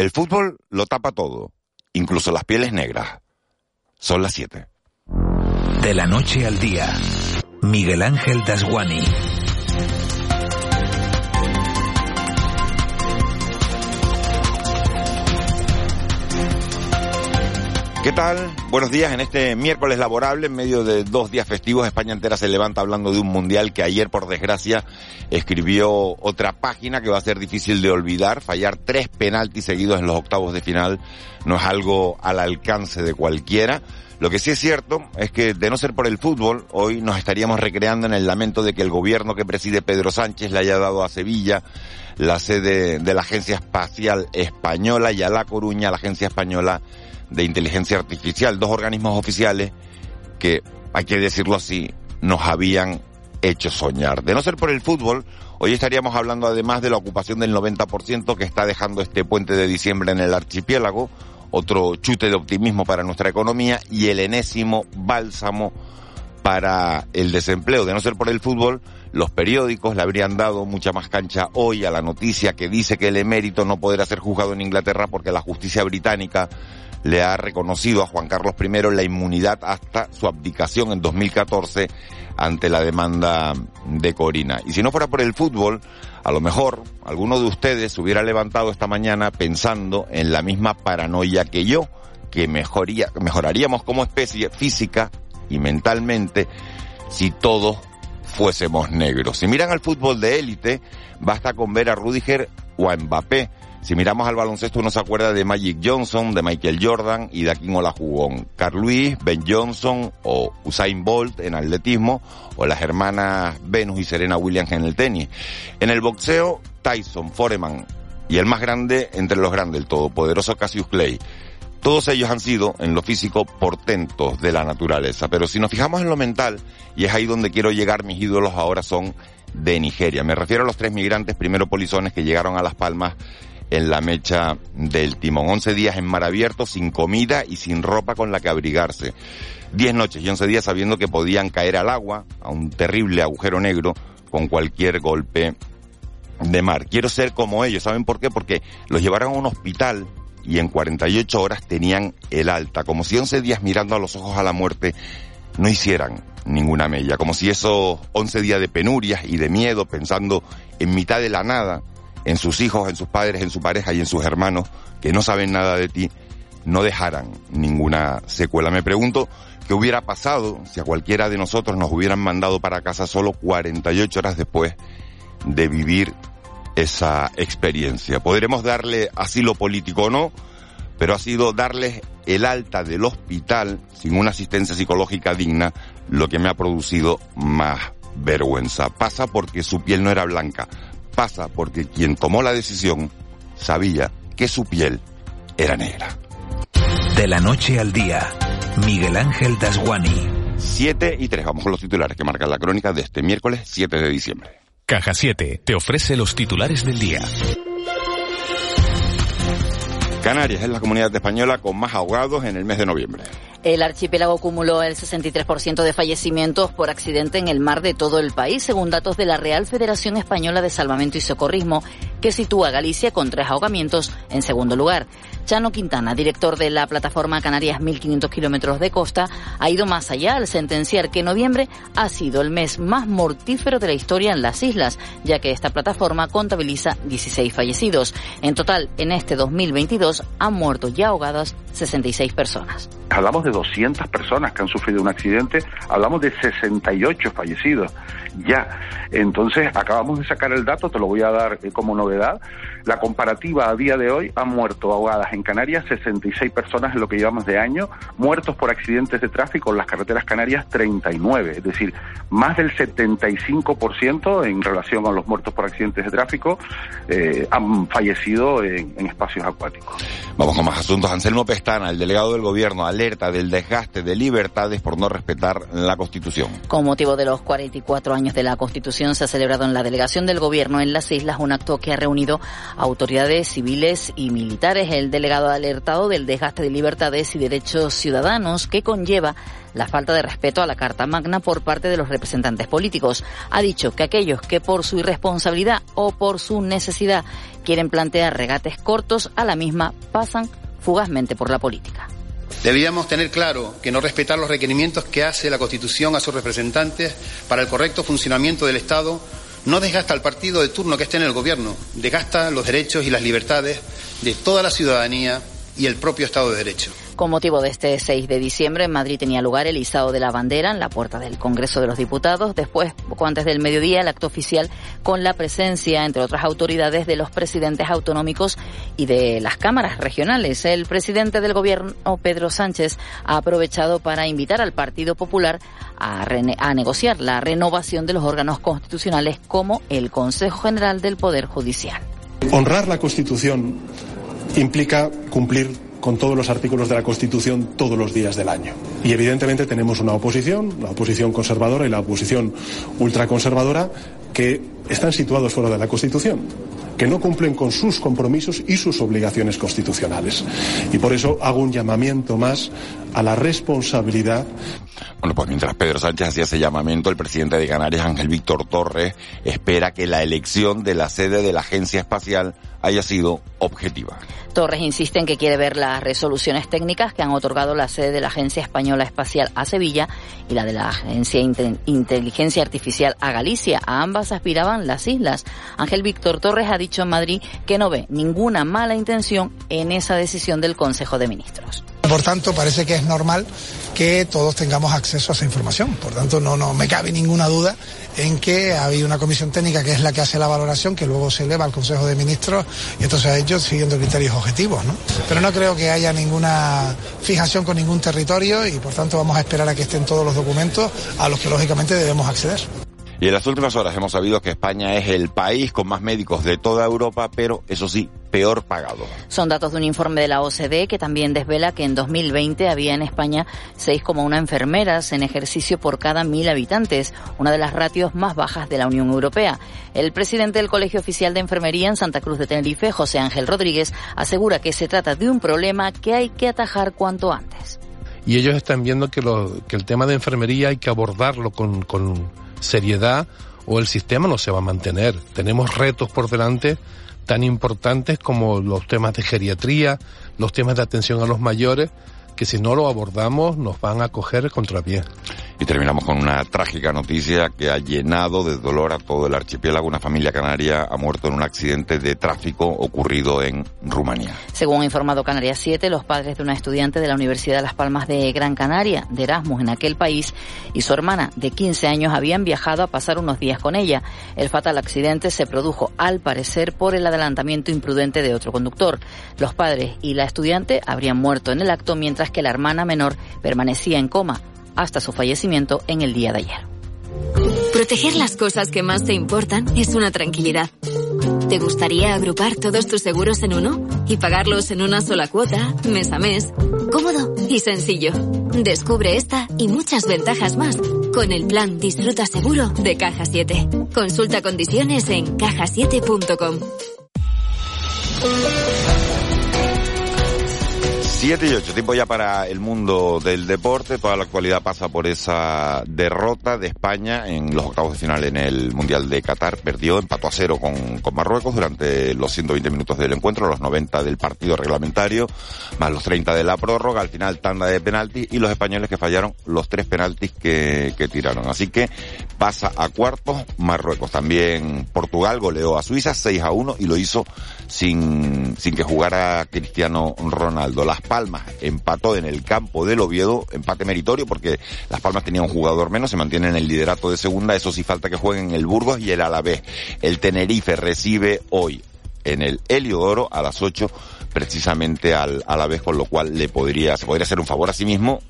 El fútbol lo tapa todo, incluso las pieles negras. Son las 7. De la noche al día, Miguel Ángel Dasguani. ¿Qué tal? Buenos días en este miércoles laborable, en medio de dos días festivos. España entera se levanta hablando de un mundial que ayer, por desgracia, escribió otra página que va a ser difícil de olvidar. Fallar tres penaltis seguidos en los octavos de final no es algo al alcance de cualquiera. Lo que sí es cierto es que, de no ser por el fútbol, hoy nos estaríamos recreando en el lamento de que el gobierno que preside Pedro Sánchez le haya dado a Sevilla la sede de la Agencia Espacial Española y a La Coruña la Agencia Española de inteligencia artificial, dos organismos oficiales que, hay que decirlo así, nos habían hecho soñar. De no ser por el fútbol, hoy estaríamos hablando además de la ocupación del 90% que está dejando este puente de diciembre en el archipiélago, otro chute de optimismo para nuestra economía y el enésimo bálsamo para el desempleo. De no ser por el fútbol, los periódicos le habrían dado mucha más cancha hoy a la noticia que dice que el emérito no podrá ser juzgado en Inglaterra porque la justicia británica le ha reconocido a Juan Carlos I la inmunidad hasta su abdicación en 2014 ante la demanda de Corina. Y si no fuera por el fútbol, a lo mejor alguno de ustedes hubiera levantado esta mañana pensando en la misma paranoia que yo, que mejoría, mejoraríamos como especie física y mentalmente si todos fuésemos negros. Si miran al fútbol de élite, basta con ver a Rudiger o a Mbappé si miramos al baloncesto uno se acuerda de Magic Johnson, de Michael Jordan y de Akin Olajugón. Carl Lewis, Ben Johnson o Usain Bolt en atletismo o las hermanas Venus y Serena Williams en el tenis. En el boxeo, Tyson, Foreman y el más grande entre los grandes, el todopoderoso Cassius Clay. Todos ellos han sido, en lo físico, portentos de la naturaleza. Pero si nos fijamos en lo mental, y es ahí donde quiero llegar, mis ídolos ahora son de Nigeria. Me refiero a los tres migrantes, primero polizones, que llegaron a Las Palmas en la mecha del timón. Once días en mar abierto, sin comida y sin ropa con la que abrigarse. Diez noches y once días sabiendo que podían caer al agua, a un terrible agujero negro, con cualquier golpe de mar. Quiero ser como ellos, ¿saben por qué? Porque los llevaron a un hospital y en 48 horas tenían el alta, como si once días mirando a los ojos a la muerte no hicieran ninguna mella, como si esos once días de penurias y de miedo, pensando en mitad de la nada, en sus hijos, en sus padres, en su pareja y en sus hermanos que no saben nada de ti, no dejaran ninguna secuela. Me pregunto qué hubiera pasado si a cualquiera de nosotros nos hubieran mandado para casa solo 48 horas después de vivir esa experiencia. Podremos darle asilo político o no, pero ha sido darles el alta del hospital sin una asistencia psicológica digna lo que me ha producido más vergüenza. Pasa porque su piel no era blanca, pasa porque quien tomó la decisión sabía que su piel era negra. De la noche al día, Miguel Ángel Dasguani. 7 y 3, vamos con los titulares que marcan la crónica de este miércoles 7 de diciembre. Caja 7 te ofrece los titulares del día. Canarias es la comunidad española con más ahogados en el mes de noviembre. El archipiélago acumuló el 63% de fallecimientos por accidente en el mar de todo el país, según datos de la Real Federación Española de Salvamento y Socorrismo, que sitúa a Galicia con tres ahogamientos en segundo lugar. Chano Quintana, director de la plataforma Canarias 1500 kilómetros de costa, ha ido más allá al sentenciar que noviembre ha sido el mes más mortífero de la historia en las islas, ya que esta plataforma contabiliza 16 fallecidos. En total, en este 2022 han muerto ya ahogadas 66 personas. Hablamos de de 200 personas que han sufrido un accidente, hablamos de 68 fallecidos ya. Entonces, acabamos de sacar el dato, te lo voy a dar eh, como novedad. La comparativa a día de hoy han muerto ahogadas en Canarias 66 personas en lo que llevamos de año, muertos por accidentes de tráfico en las carreteras canarias 39, es decir, más del 75% en relación a los muertos por accidentes de tráfico eh, han fallecido en, espacios acuáticos. Vamos con más asuntos. Anselmo Pestana, el delegado del gobierno, alerta del desgaste de libertades por no respetar la Constitución. Con motivo de los 44 años de la Constitución se ha celebrado en la delegación del gobierno en las islas un acto que ha reunido autoridades civiles y militares. El delegado ha alertado del desgaste de libertades y derechos ciudadanos que conlleva la falta de respeto a la Carta Magna por parte de los representantes políticos. Ha dicho que aquellos que por su irresponsabilidad o por su necesidad quieren plantear regates cortos a la misma pasan fugazmente por la política. Deberíamos tener claro que no respetar los requerimientos que hace la Constitución a sus representantes para el correcto funcionamiento del Estado no desgasta al partido de turno que esté en el gobierno, desgasta los derechos y las libertades de toda la ciudadanía y el propio Estado de Derecho. Con motivo de este 6 de diciembre, en Madrid tenía lugar el izado de la bandera en la puerta del Congreso de los Diputados. Después, poco antes del mediodía, el acto oficial con la presencia, entre otras autoridades, de los presidentes autonómicos y de las cámaras regionales. El presidente del Gobierno, Pedro Sánchez, ha aprovechado para invitar al Partido Popular a, a negociar la renovación de los órganos constitucionales como el Consejo General del Poder Judicial. Honrar la Constitución implica cumplir con todos los artículos de la Constitución todos los días del año. Y evidentemente tenemos una oposición, la oposición conservadora y la oposición ultraconservadora, que están situados fuera de la Constitución que no cumplen con sus compromisos y sus obligaciones constitucionales. Y por eso hago un llamamiento más a la responsabilidad. Bueno, pues mientras Pedro Sánchez hacía ese llamamiento, el presidente de Canarias, Ángel Víctor Torres, espera que la elección de la sede de la Agencia Espacial haya sido objetiva. Torres insiste en que quiere ver las resoluciones técnicas que han otorgado la sede de la Agencia Española Espacial a Sevilla y la de la Agencia de Inteligencia Artificial a Galicia. A ambas aspiraban las islas. Ángel Víctor Torres ha dicho en Madrid que no ve ninguna mala intención en esa decisión del Consejo de Ministros. Por tanto, parece que es normal que todos tengamos acceso a esa información. Por tanto, no, no me cabe ninguna duda en que hay una comisión técnica que es la que hace la valoración, que luego se eleva al Consejo de Ministros y se ha hecho siguiendo criterios objetivos. ¿no? Pero no creo que haya ninguna fijación con ningún territorio y por tanto vamos a esperar a que estén todos los documentos a los que lógicamente debemos acceder. Y en las últimas horas hemos sabido que España es el país con más médicos de toda Europa, pero eso sí, peor pagado. Son datos de un informe de la OCDE que también desvela que en 2020 había en España 6,1 enfermeras en ejercicio por cada mil habitantes, una de las ratios más bajas de la Unión Europea. El presidente del Colegio Oficial de Enfermería en Santa Cruz de Tenerife, José Ángel Rodríguez, asegura que se trata de un problema que hay que atajar cuanto antes. Y ellos están viendo que, lo, que el tema de enfermería hay que abordarlo con, con seriedad o el sistema no se va a mantener. Tenemos retos por delante tan importantes como los temas de geriatría, los temas de atención a los mayores, que si no lo abordamos nos van a coger contra pie. Y terminamos con una trágica noticia que ha llenado de dolor a todo el archipiélago. Una familia canaria ha muerto en un accidente de tráfico ocurrido en Rumanía. Según ha informado Canarias 7, los padres de una estudiante de la Universidad de Las Palmas de Gran Canaria, de Erasmus en aquel país, y su hermana de 15 años habían viajado a pasar unos días con ella. El fatal accidente se produjo, al parecer, por el adelantamiento imprudente de otro conductor. Los padres y la estudiante habrían muerto en el acto, mientras que la hermana menor permanecía en coma hasta su fallecimiento en el día de ayer. Proteger las cosas que más te importan es una tranquilidad. ¿Te gustaría agrupar todos tus seguros en uno y pagarlos en una sola cuota, mes a mes? Cómodo y sencillo. Descubre esta y muchas ventajas más con el plan Disfruta Seguro de Caja 7. Consulta condiciones en cajasiete.com. 7 y 8, tiempo ya para el mundo del deporte. Toda la actualidad pasa por esa derrota de España en los octavos de final en el Mundial de Qatar. Perdió, empató a cero con, con Marruecos durante los 120 minutos del encuentro, los 90 del partido reglamentario, más los 30 de la prórroga. Al final, tanda de penaltis y los españoles que fallaron los tres penaltis que, que tiraron. Así que pasa a cuartos Marruecos. También Portugal goleó a Suiza 6 a 1 y lo hizo sin, sin que jugara Cristiano Ronaldo. Palmas empató en el campo del Oviedo, empate meritorio porque Las Palmas tenía un jugador menos, se mantiene en el liderato de segunda, eso sí falta que jueguen el Burgos y el Alavés. El Tenerife recibe hoy en el Heliodoro a las 8 precisamente al Alavés, con lo cual le podría, se podría hacer un favor a sí mismo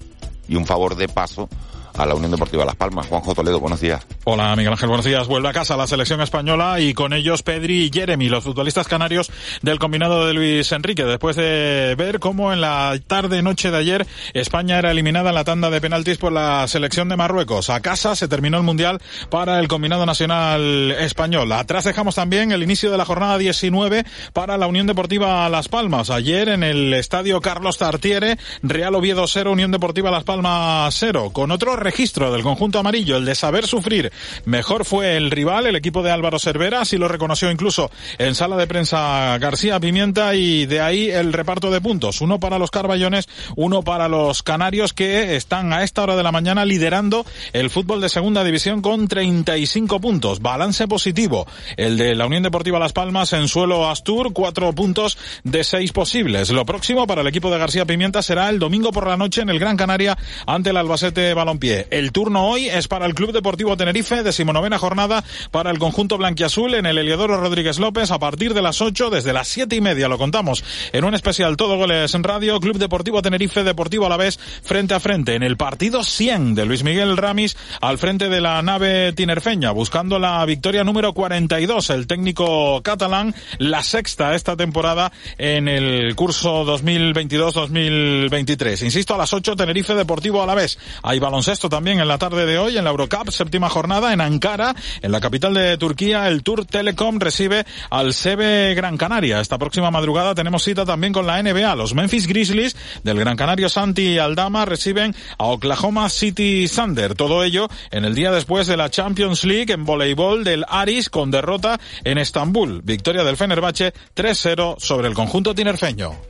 y un favor de paso a la Unión Deportiva Las Palmas. Juanjo Toledo, buenos días. Hola, Miguel Ángel, buenos días. Vuelve a casa la selección española y con ellos Pedri y Jeremy, los futbolistas canarios del combinado de Luis Enrique, después de ver cómo en la tarde-noche de ayer España era eliminada en la tanda de penaltis por la selección de Marruecos. A casa se terminó el Mundial para el combinado nacional español. Atrás dejamos también el inicio de la jornada 19 para la Unión Deportiva Las Palmas. Ayer en el estadio Carlos Tartiere, Real Oviedo 0, Unión Deportiva Las Palmas 0, con otro registro del conjunto amarillo, el de saber sufrir. Mejor fue el rival, el equipo de Álvaro Cervera, así lo reconoció incluso en sala de prensa García Pimienta y de ahí el reparto de puntos. Uno para los Carballones, uno para los Canarios que están a esta hora de la mañana liderando el fútbol de segunda división con 35 puntos. Balance positivo. El de la Unión Deportiva Las Palmas en suelo Astur, cuatro puntos de seis posibles. Lo próximo para el equipo de García Pimienta será el domingo por la noche en el Gran Canaria ante el Albacete Balompié. El turno hoy es para el Club Deportivo Tenerife, decimonovena jornada para el conjunto blanquiazul en el Eliodoro Rodríguez López a partir de las 8, desde las siete y media lo contamos en un especial Todo Goles en Radio, Club Deportivo Tenerife, Deportivo a la vez, frente a frente en el partido 100 de Luis Miguel Ramis al frente de la nave tinerfeña, buscando la victoria número 42, el técnico catalán, la sexta esta temporada en el curso 2022-2023. Insisto, a las 8 Tenerife Deportivo a la vez. Hay baloncesto también en la tarde de hoy en la Eurocup, séptima jornada en Ankara, en la capital de Turquía, el Tour Telecom recibe al Sebe Gran Canaria. Esta próxima madrugada tenemos cita también con la NBA. Los Memphis Grizzlies del Gran Canario Santi Aldama reciben a Oklahoma City Thunder. Todo ello en el día después de la Champions League en voleibol del Aris con derrota en Estambul. Victoria del Fenerbahce 3-0 sobre el conjunto tinerfeño.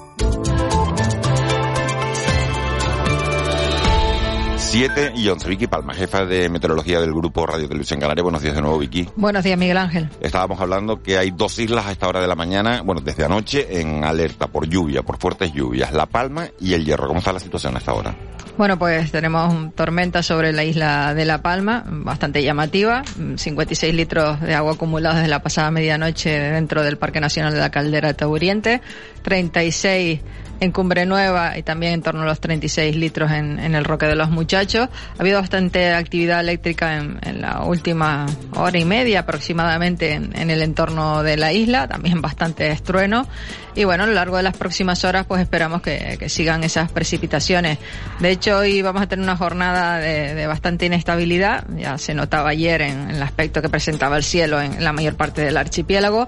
えっ?7 y 11. Vicky Palma, jefa de meteorología del grupo Radio Televisión Canaria. Buenos días de nuevo, Vicky. Buenos días, Miguel Ángel. Estábamos hablando que hay dos islas a esta hora de la mañana, bueno, desde anoche, en alerta por lluvia, por fuertes lluvias. La Palma y el Hierro. ¿Cómo está la situación a esta hora? Bueno, pues tenemos tormenta sobre la isla de La Palma, bastante llamativa. 56 litros de agua acumulados desde la pasada medianoche dentro del Parque Nacional de la Caldera de Taburiente. 36 en Cumbre Nueva y también en torno a los 36 litros en, en el Roque de los Muchachos. Ha habido bastante actividad eléctrica en, en la última hora y media aproximadamente en, en, el entorno de la isla, también bastante estrueno. Y bueno, a lo largo de las próximas horas pues esperamos que, que sigan esas precipitaciones. De hecho, hoy vamos a tener una jornada de, de bastante inestabilidad, ya se notaba ayer en, en el aspecto que presentaba el cielo en la mayor parte del archipiélago.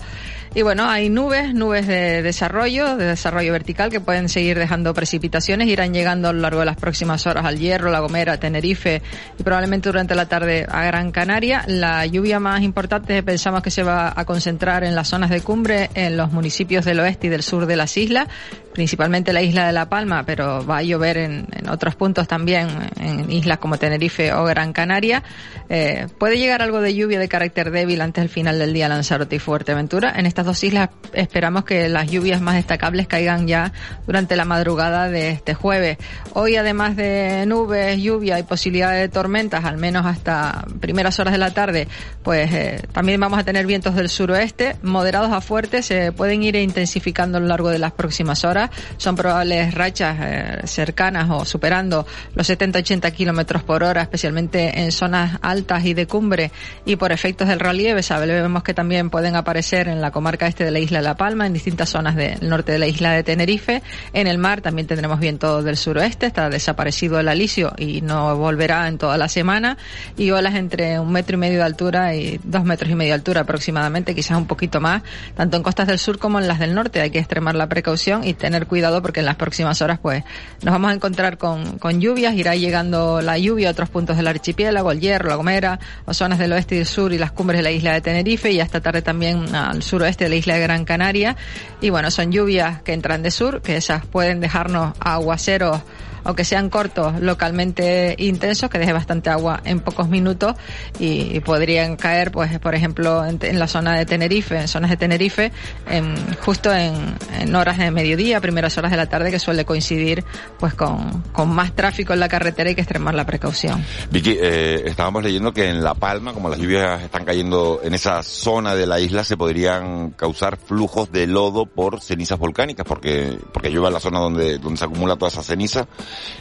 Y bueno, hay nubes, nubes de desarrollo, de desarrollo vertical que pueden seguir dejando precipitaciones, irán llegando a lo largo de las próximas horas al Hierro, La Gomera, Tenerife y probablemente durante la tarde a Gran Canaria. La lluvia más importante pensamos que se va a concentrar en las zonas de cumbre, en los municipios del oeste y del sur de las islas, principalmente la isla de La Palma, pero va a llover en, otros puntos también, en islas como Tenerife o Gran Canaria. Eh, puede llegar algo de lluvia de carácter débil antes del final del día Lanzarote y Fuerteventura. En estas dos islas esperamos que las lluvias más destacables caigan ya durante la madrugada de este jueves. Hoy, además de nubes, lluvia y posibilidad de tormentas, al menos hasta primeras horas de la tarde, pues eh, también vamos a tener vientos del suroeste, moderados a fuertes, se pueden ir intensificando a lo largo de las próximas horas. Son probables rachas eh, cercanas o superando los 70-80 kilómetros por hora, especialmente en zonas altas y de cumbre y por efectos del relieve. Sabemos que también pueden aparecer en la comarca este de la isla de La Palma, en distintas zonas del norte de la isla de Tenerife. En el mar también tendremos viento del suroeste, está desaparecido el alisio y no volverá en toda la semana. Y olas entre un metro y medio de altura y dos metros y medio de altura aproximadamente, quizás un poquito más, tanto en costas del sur como en las del norte. Hay que extremar la precaución y tener tener cuidado porque en las próximas horas pues nos vamos a encontrar con, con lluvias, irá llegando la lluvia a otros puntos del archipiélago, el Hierro, La Gomera, o zonas del oeste y del sur y las cumbres de la isla de Tenerife y esta tarde también al suroeste de la isla de Gran Canaria. Y bueno, son lluvias que entran de sur, que esas pueden dejarnos aguaceros aunque sean cortos, localmente intensos, que deje bastante agua en pocos minutos y, podrían caer, pues, por ejemplo, en, la zona de Tenerife, en zonas de Tenerife, en, justo en, horas de mediodía, primeras horas de la tarde, que suele coincidir, pues, con, con más tráfico en la carretera y que extremar la precaución. Vicky, eh, estábamos leyendo que en La Palma, como las lluvias están cayendo en esa zona de la isla, se podrían causar flujos de lodo por cenizas volcánicas, porque, porque llueve en la zona donde, donde se acumula toda esa ceniza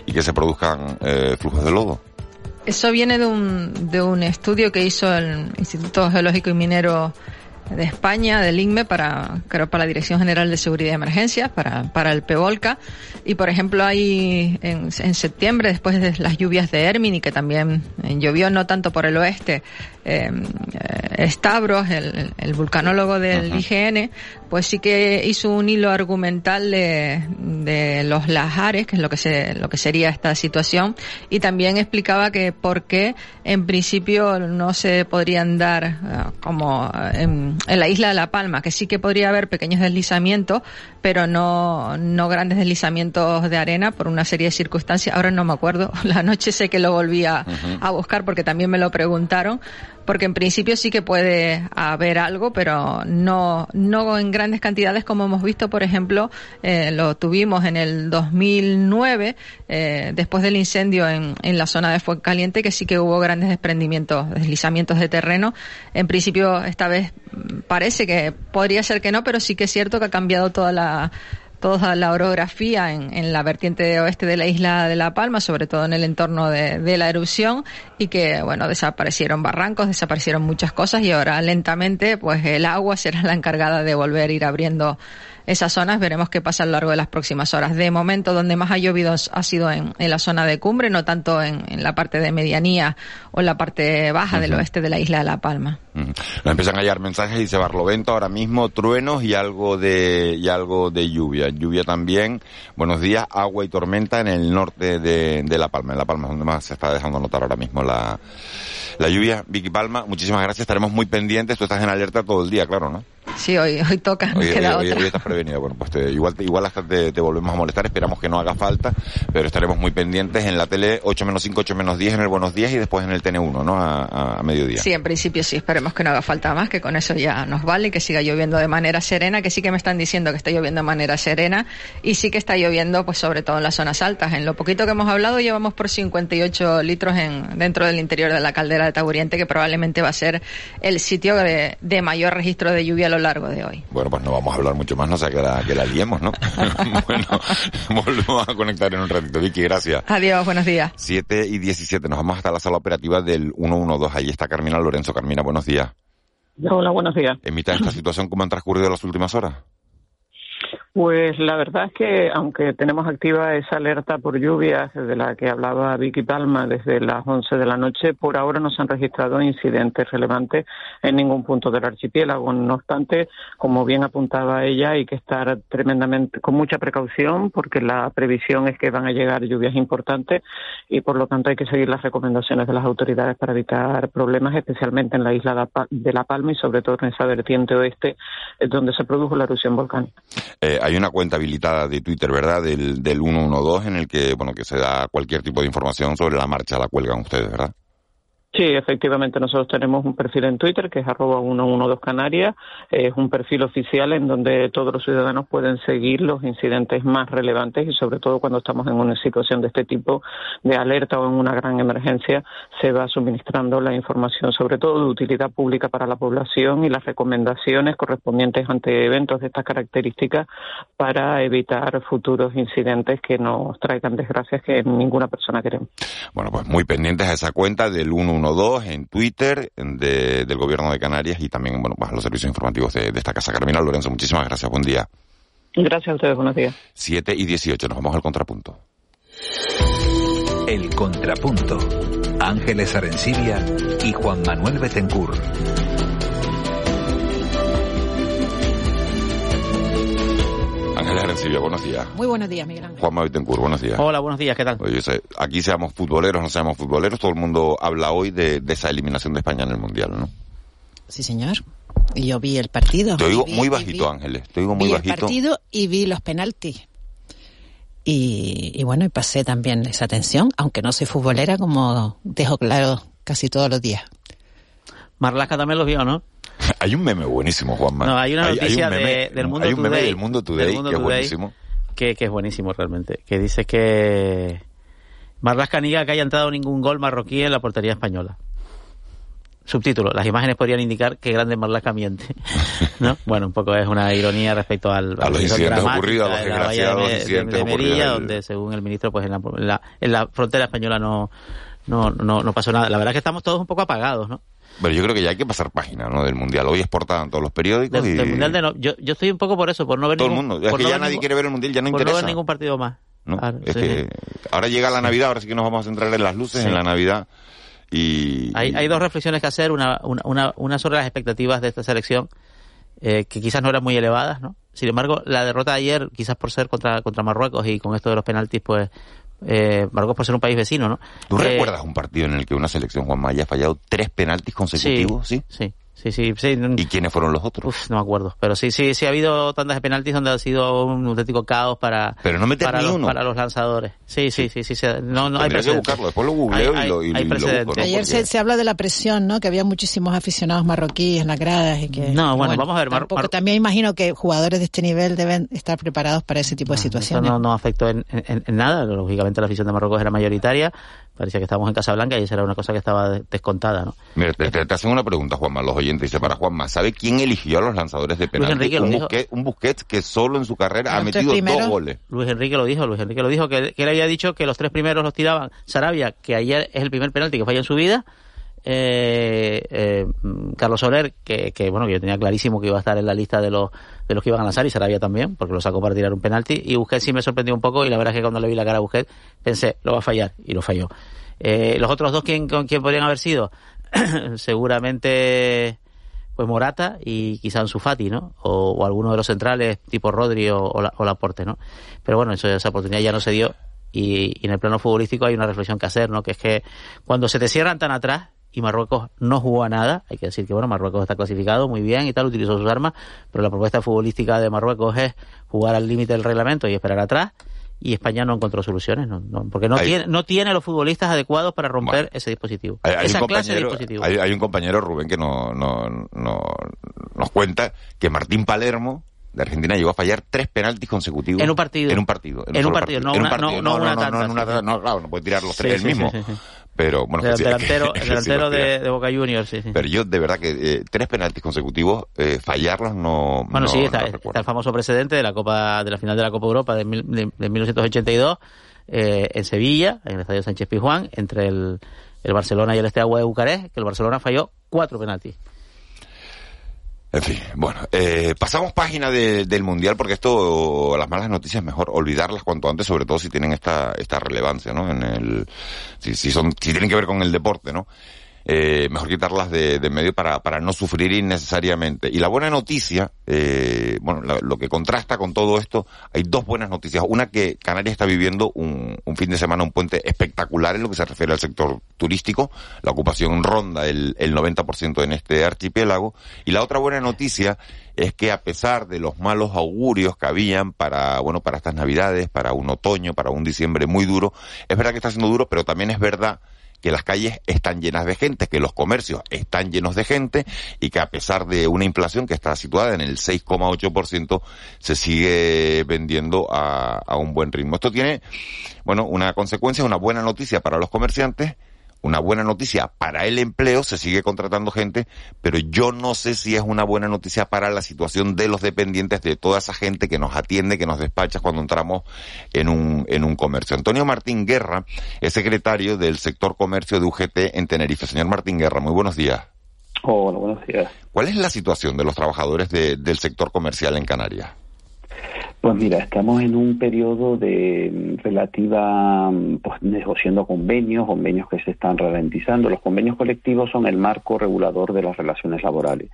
y que se produzcan eh, flujos de lodo. Eso viene de un, de un estudio que hizo el Instituto Geológico y Minero de España, del INME, para, creo, para la Dirección General de Seguridad y Emergencias, para, para el PEVOLCA. Y, por ejemplo, hay en, en septiembre, después de las lluvias de Hermini, que también eh, llovió no tanto por el oeste, eh, Stavros, el, el, vulcanólogo del IGN, pues sí que hizo un hilo argumental de, de los lajares, que es lo que se, lo que sería esta situación, y también explicaba que por qué en principio no se podrían dar eh, como en, en, la isla de La Palma, que sí que podría haber pequeños deslizamientos, pero no, no grandes deslizamientos de arena por una serie de circunstancias. Ahora no me acuerdo, la noche sé que lo volví a, a buscar porque también me lo preguntaron, porque en principio sí que puede haber algo, pero no, no en grandes cantidades como hemos visto, por ejemplo, eh, lo tuvimos en el 2009, eh, después del incendio en, en la zona de Fuencaliente, que sí que hubo grandes desprendimientos, deslizamientos de terreno. En principio, esta vez parece que podría ser que no, pero sí que es cierto que ha cambiado toda la toda la orografía en, en, la vertiente oeste de la isla de La Palma, sobre todo en el entorno de, de, la erupción, y que, bueno, desaparecieron barrancos, desaparecieron muchas cosas y ahora lentamente, pues el agua será la encargada de volver a ir abriendo esas zonas. Veremos qué pasa a lo largo de las próximas horas. De momento, donde más ha llovido ha sido en, en la zona de cumbre, no tanto en, en, la parte de medianía o en la parte baja uh -huh. del oeste de la isla de La Palma. Uh -huh. Nos empiezan a llegar mensajes, dice Barlovento, ahora mismo truenos y algo de, y algo de lluvia. Lluvia también. Buenos días, agua y tormenta en el norte de, de La Palma. En La Palma es donde más se está dejando notar ahora mismo la, la lluvia. Vicky Palma, muchísimas gracias. Estaremos muy pendientes. Tú estás en alerta todo el día, claro, ¿no? Sí, hoy, hoy toca, hoy, queda hoy, otra. Hoy estás prevenida. Bueno, pues te, igual, igual hasta te, te, volvemos a molestar. Esperamos que no haga falta, pero estaremos muy pendientes en la tele 8 menos 5, 8 menos 10 en el Buenos Días y después en el TN1, ¿no? A, a, mediodía. Sí, en principio sí. Esperemos que no haga falta más, que con eso ya nos vale, que siga lloviendo de manera serena, que sí que me están diciendo que está lloviendo de manera serena y sí que está lloviendo, pues sobre todo en las zonas altas. En lo poquito que hemos hablado llevamos por 58 litros en, dentro del interior de la caldera de Taburiente, que probablemente va a ser el sitio de, de mayor registro de lluvia lo largo de hoy. Bueno, pues no vamos a hablar mucho más, no sea que la, que la liemos, ¿no? bueno, volvemos a conectar en un ratito. Vicky, gracias. Adiós, buenos días. 7 y 17, nos vamos hasta la sala operativa del 112. Ahí está Carmina Lorenzo. Carmina, buenos días. Hola, buenos días. En mitad de esta situación, ¿cómo han transcurrido las últimas horas? Pues la verdad es que, aunque tenemos activa esa alerta por lluvias de la que hablaba Vicky Palma desde las 11 de la noche, por ahora no se han registrado incidentes relevantes en ningún punto del archipiélago. No obstante, como bien apuntaba ella, hay que estar tremendamente con mucha precaución porque la previsión es que van a llegar lluvias importantes y por lo tanto hay que seguir las recomendaciones de las autoridades para evitar problemas, especialmente en la isla de La Palma y sobre todo en esa vertiente oeste donde se produjo la erupción volcánica. Eh, hay una cuenta habilitada de Twitter, ¿verdad? Del, del 112 en el que, bueno, que se da cualquier tipo de información sobre la marcha, la cuelgan ustedes, ¿verdad? Sí, efectivamente, nosotros tenemos un perfil en Twitter que es arroba 112 Canarias, es un perfil oficial en donde todos los ciudadanos pueden seguir los incidentes más relevantes y sobre todo cuando estamos en una situación de este tipo de alerta o en una gran emergencia se va suministrando la información sobre todo de utilidad pública para la población y las recomendaciones correspondientes ante eventos de estas características para evitar futuros incidentes que nos traigan desgracias que ninguna persona queremos. Bueno, pues muy pendientes a esa cuenta del 112 en Twitter de, del Gobierno de Canarias y también bueno, pues, los servicios informativos de, de esta casa. Carmina Lorenzo, muchísimas gracias. Buen día. Gracias a ustedes. Buenos días. 7 y 18. Nos vamos al contrapunto. El contrapunto. Ángeles Arencibia y Juan Manuel Betencur. Ángeles Silvia, buenos días. Muy buenos días, Miguel Ángel. Juan Mavitencourt, buenos días. Hola, buenos días, ¿qué tal? Oye, aquí seamos futboleros, no seamos futboleros, todo el mundo habla hoy de, esa eliminación de España en el Mundial, ¿no? Sí, señor. Y yo vi el partido. Te oigo muy bajito, Ángeles, te oigo muy vi bajito. el partido y vi los penaltis. Y, y, bueno, y pasé también esa tensión, aunque no soy futbolera, como dejo claro casi todos los días. Marlaska también lo vio, ¿no? Hay un meme buenísimo, Juanma. No, hay una noticia del Mundo Hay un meme Today, del Mundo Today que es buenísimo. Que, que, es buenísimo realmente. Que dice que Marlaska niega que haya entrado ningún gol marroquí en la portería española. Subtítulo, las imágenes podrían indicar que grande Marlaska miente. ¿No? Bueno, un poco es una ironía respecto al, a los incidentes ocurridos, a los desgraciados de, incidentes de, de Merilla, ocurridos. donde según el ministro, pues en la, en la, en la frontera española no, no, no, no pasó nada. La verdad es que estamos todos un poco apagados, ¿no? Bueno, yo creo que ya hay que pasar página, ¿no? Del mundial. Hoy es portada en todos los periódicos. Del, y... del mundial de no. Yo, yo estoy un poco por eso, por no ver todo ningún, el mundo. Es que no ya nadie ningún, quiere ver el mundial, ya no por interesa. no ver ningún partido más. ¿no? Claro, es sí, que sí. ahora llega la Navidad, ahora sí que nos vamos a centrar en las luces, Sí. en la Navidad. Y, Hay, hay dos reflexiones que hacer. Una, una, una, una sobre las expectativas de esta selección, eh, que quizás no eran muy elevadas, ¿no? Sin embargo, la derrota de ayer, quizás por ser contra, contra Marruecos y con esto de los penaltis, pues, eh, Marruecos por ser un país vecino, ¿no? ¿Tú Eh, recuerdas un partido en el que una selección, Juanma, haya fallado tres penaltis consecutivos? Sí. Sí, sí, sí. sí. ¿Y quiénes fueron los otros? Uf, no me acuerdo. Pero sí, sí, sí ha habido tantas de penaltis donde ha sido un auténtico caos para, Pero no meter para, ni los, uno. para los lanzadores. Sí, sí, sí, sí. sí, no, no hay que precedentes. buscarlo, después lo googleo Hay- y lo, y, hay y lo precedentes. busco. ¿no? Ayer se, se habla de la presión, ¿no? Que había muchísimos aficionados marroquíes en las gradas y que... No, bueno, vamos a ver, Mar- tampoco- Mar- también imagino que jugadores de este nivel deben estar preparados para ese tipo de Eso situaciones. no, no afectó en, en- en nada. Lógicamente la afición de Marruecos era mayoritaria. Parecía que estábamos en Casablanca y esa era una cosa que estaba de- descontada, ¿no? Mira, te, te- te hacen una pregunta, Juanma, los oyentes. Dice para Juanma, ¿sabe quién eligió a los lanzadores de penalti? Enrique lo un, dijo. Busquets, un Busquets que solo en su carrera ha metido primeros. dos goles. Luis Enrique lo dijo, Luis Enrique lo dijo, que, que él había dicho que los tres primeros los tiraban Sarabia, que ayer es el primer penalti que falla en su vida, eh, eh, mm, Carlos Soler, que, que bueno, que yo tenía clarísimo que iba a estar en la lista de los los que iban a lanzar y Sarabia también, porque lo sacó para tirar un penalti, y Busquets sí me sorprendió un poco y la verdad es que cuando le vi la cara a Busquets pensé, lo va a fallar, y lo falló. Eh, los otros dos, ¿quién, con quién podrían haber sido? Seguramente pues Morata y quizá Ansu Fati, ¿no? O, o alguno de los centrales tipo Rodri o, o, la, o Laporte, ¿no? Pero bueno, eso, esa oportunidad ya no se dio y, y en el plano futbolístico hay una reflexión que hacer, ¿no? Que es que cuando se te cierran tan atrás y Marruecos no jugó a nada, hay que decir que bueno, Marruecos está clasificado muy bien y tal, utilizó sus armas, pero la propuesta futbolística de Marruecos es jugar al límite del reglamento y esperar atrás y España no encontró soluciones, no, no, porque no Hay- tiene no tiene los futbolistas adecuados para romper ese dispositivo, Hay, hay esa un clase de compañero, dispositivo. hay, un compañero, Rubén, que no, no, no, nos cuenta que Martín Palermo de Argentina llegó a fallar tres penaltis consecutivos. En un partido. En un partido. En un partido, no En un una- partido. no- una claro, no puede tirar los tres sí, mismo. sí, sí, sí. Pero bueno, El delantero, que el sí delantero de, de Boca Juniors, sí, sí. Pero yo, de verdad, que eh, tres penaltis consecutivos, eh, fallarlos no. Bueno, no- sí, está, está el famoso precedente de la Copa, de la final de la Copa Europa de, mil- de, de 1982 eh, en Sevilla, en el Estadio Sánchez Pizjuán, entre el, el Barcelona y el Steaua de Bucarest, que el Barcelona falló cuatro penaltis. En fin, bueno, eh, pasamos página de- del Mundial porque esto, las malas noticias, mejor olvidarlas cuanto antes, sobre todo si tienen esta, esta relevancia, ¿no? En el, si, si son, si tienen que ver con el deporte, ¿no? Eh, mejor quitarlas de, de medio para, para no sufrir innecesariamente. Y la buena noticia, eh, bueno, la- lo que contrasta con todo esto, hay dos buenas noticias. Una que Canarias está viviendo un, un fin de semana, un puente espectacular en lo que se refiere al sector turístico. La ocupación ronda el, el 90% en este archipiélago. Y la otra buena noticia es que a pesar de los malos augurios que habían para, bueno, para estas navidades, para un otoño, para un diciembre muy duro, es verdad que está siendo duro, pero también es verdad que las calles están llenas de gente, que los comercios están llenos de gente y que a pesar de una inflación que está situada en el 6,8%, se sigue vendiendo a, a un buen ritmo. Esto tiene, bueno, una consecuencia, una buena noticia para los comerciantes, una buena noticia para el empleo, se sigue contratando gente, pero yo no sé si es una buena noticia para la situación de los dependientes, de toda esa gente que nos atiende, que nos despacha cuando entramos en un, en un comercio. Antonio Martín Guerra es secretario del sector comercio de UGT en Tenerife. Señor Martín Guerra, muy buenos días. Hola, buenos días. ¿Cuál es la situación de los trabajadores de- del sector comercial en Canarias? Pues mira, estamos en un periodo de mm, relativa, mm, pues negociando convenios, convenios que se están ralentizando. Los convenios colectivos son el marco regulador de las relaciones laborales.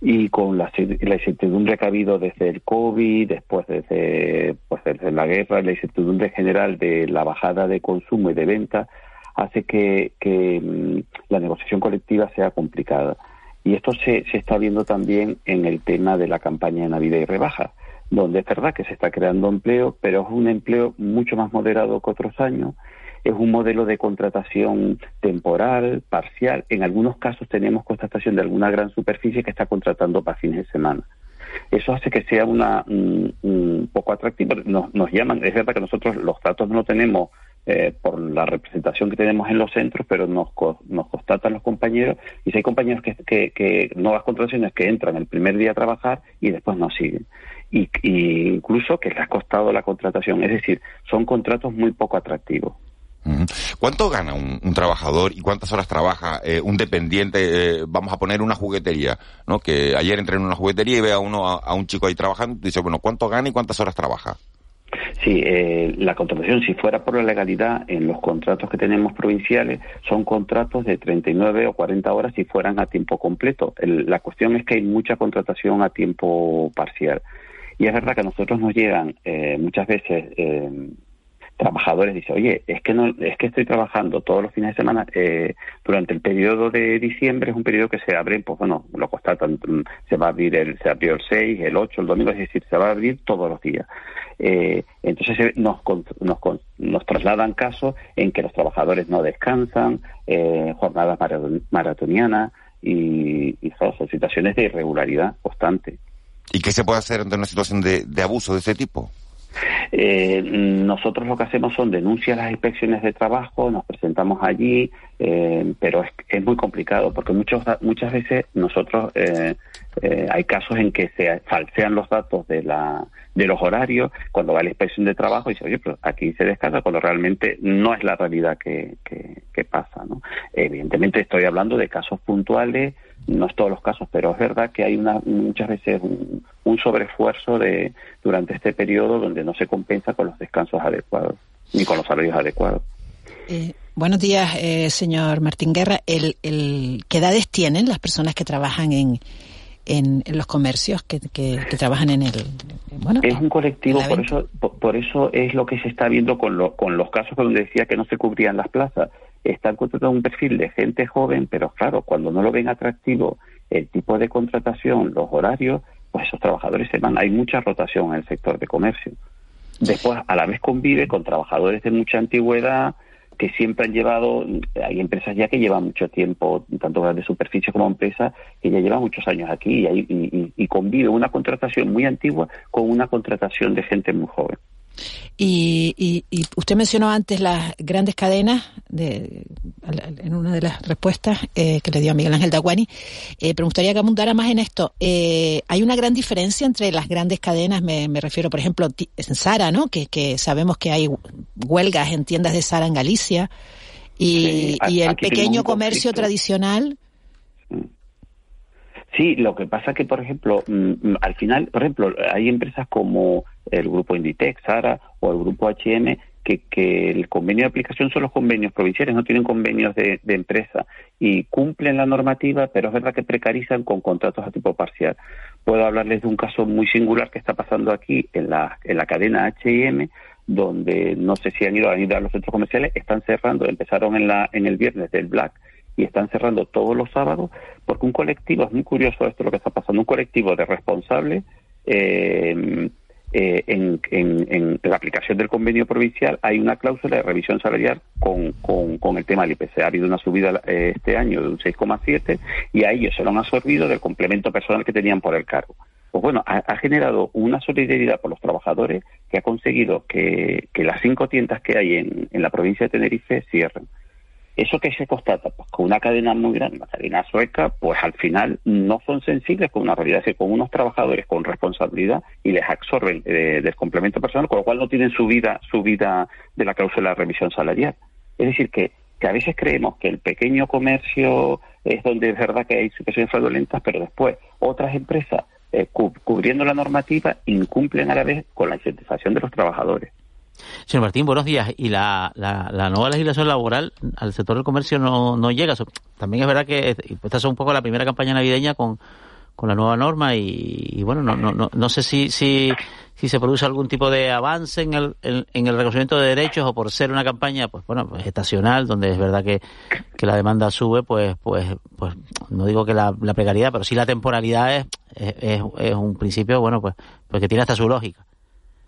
Y con la, la incertidumbre que ha habido desde el COVID, después desde, pues desde la guerra, la incertidumbre general de la bajada de consumo y de venta, hace que, que mm, la negociación colectiva sea complicada. Y esto se, se está viendo también en el tema de la campaña de Navidad y rebaja donde es verdad que se está creando empleo, pero es un empleo mucho más moderado que otros años. Es un modelo de contratación temporal, parcial. En algunos casos tenemos contratación de alguna gran superficie que está contratando para fines de semana. Eso hace que sea una, un, poco atractivo. Nos, nos, llaman, es verdad que nosotros los datos no tenemos eh, por la representación que tenemos en los centros, pero nos, nos constatan los compañeros y si hay compañeros que, que, que nuevas contrataciones que entran el primer día a trabajar y después no siguen y, incluso que les ha costado la contratación. Es decir, son contratos muy poco atractivos. ¿Cuánto gana un, trabajador y cuántas horas trabaja eh, un dependiente? Eh, vamos a poner una juguetería, ¿no? Que ayer entré en una juguetería y ve a uno a, un chico ahí trabajando y dice, bueno, ¿cuánto gana y cuántas horas trabaja? Sí, eh, la contratación, si fuera por la legalidad, en los contratos que tenemos provinciales, son contratos de 39 o 40 horas si fueran a tiempo completo. la cuestión es que hay mucha contratación a tiempo parcial. Y es verdad que a nosotros nos llegan eh, muchas veces eh, trabajadores dicen, oye, es que no, es que estoy trabajando todos los fines de semana eh, durante el periodo de diciembre es un periodo que se abre, pues bueno, lo constatan, se va a abrir el, se abrió el 6, el 8, el domingo, es decir, se va a abrir todos los días. Eh, entonces nos, nos, nos trasladan casos en que los trabajadores no descansan, eh, jornadas maratonianas y, y son situaciones de irregularidad constante. ¿Y qué se puede hacer ante una situación de, abuso de ese tipo? Eh, nosotros lo que hacemos son denuncias a las inspecciones de trabajo, nos presentamos allí, eh, pero es, muy complicado porque muchos, muchas veces nosotros eh, hay casos en que se falsean los datos de, la, de los horarios cuando va la inspección de trabajo y dice, oye, pero aquí se descansa cuando realmente no es la realidad que, que, que pasa. ¿no? Evidentemente estoy hablando de casos puntuales no es todos los casos, pero es verdad que hay una, muchas veces un, sobreesfuerzo de, durante este periodo donde no se compensa con los descansos adecuados ni con los salarios adecuados. Eh, buenos días, eh, señor Martín Guerra. El, el, ¿Qué edades tienen las personas que trabajan en, en, los comercios, que, que, trabajan en el... Bueno, es un colectivo, por eso, por, eso es lo que se está viendo con, lo, con los casos donde decía que no se cubrían las plazas están contratando un perfil de gente joven, pero claro, cuando no lo ven atractivo el tipo de contratación, los horarios, pues esos trabajadores se van. Hay mucha rotación en el sector de comercio. Después, a la vez convive con trabajadores de mucha antigüedad que siempre han llevado, hay empresas ya que llevan mucho tiempo, tanto de superficie como empresas, que ya llevan muchos años aquí y, y convive una contratación muy antigua con una contratación de gente muy joven. Y, usted mencionó antes las grandes cadenas de, en una de las respuestas eh, que le dio a Miguel Ángel Daguani, eh, pero me gustaría que abundara más en esto. Eh, hay una gran diferencia entre las grandes cadenas, me, refiero, por ejemplo, en Sara, ¿no? Que, sabemos que hay huelgas en tiendas de Sara en Galicia y, y el pequeño comercio tradicional. Sí, lo que pasa que, por ejemplo, mm, mm, al final, por ejemplo, hay empresas como el grupo Inditex, Sara o el grupo H&M que, que el convenio de aplicación son los convenios provinciales, no tienen convenios de, empresa y cumplen la normativa, pero es verdad que precarizan con contratos a tipo parcial. Puedo hablarles de un caso muy singular que está pasando aquí en la, en la cadena H&M, donde no sé si han ido, han ido a los centros comerciales, están cerrando, empezaron en, la, en el viernes del Black y están cerrando todos los sábados, porque un colectivo, es muy curioso esto lo que está pasando, un colectivo de responsables eh, eh, en, la aplicación del convenio provincial hay una cláusula de revisión salarial con, con, el tema del IPC. Ha habido una subida eh, este año de un 6,7 y a ellos se lo han absorbido del complemento personal que tenían por el cargo. Pues bueno, ha, generado una solidaridad por los trabajadores que ha conseguido que, que las cinco tiendas que hay en, en la provincia de Tenerife cierren. Eso que se constata, pues con una cadena muy grande, una cadena sueca, pues al final no son sensibles con una realidad, es con unos trabajadores con responsabilidad y les absorben eh, del complemento personal, con lo cual no tienen su vida, su vida de la cláusula de revisión salarial. Es decir, que, que a veces creemos que el pequeño comercio es donde es verdad que hay situaciones fraudulentas, pero después otras empresas eh, cubriendo la normativa, incumplen a la vez con la incentivación de los trabajadores. Señor Martín, buenos días. Y la, la, nueva legislación laboral al sector del comercio no, no llega. También es verdad que esta es un poco la primera campaña navideña con, con la nueva norma y, bueno, no, no, no, no sé si, si, si se produce algún tipo de avance en el, en, el reconocimiento de derechos o por ser una campaña, pues bueno, pues estacional, donde es verdad que, que la demanda sube, pues, pues, pues no digo que la, la precariedad, pero sí la temporalidad es, es, es un principio, bueno, pues, pues que tiene hasta su lógica.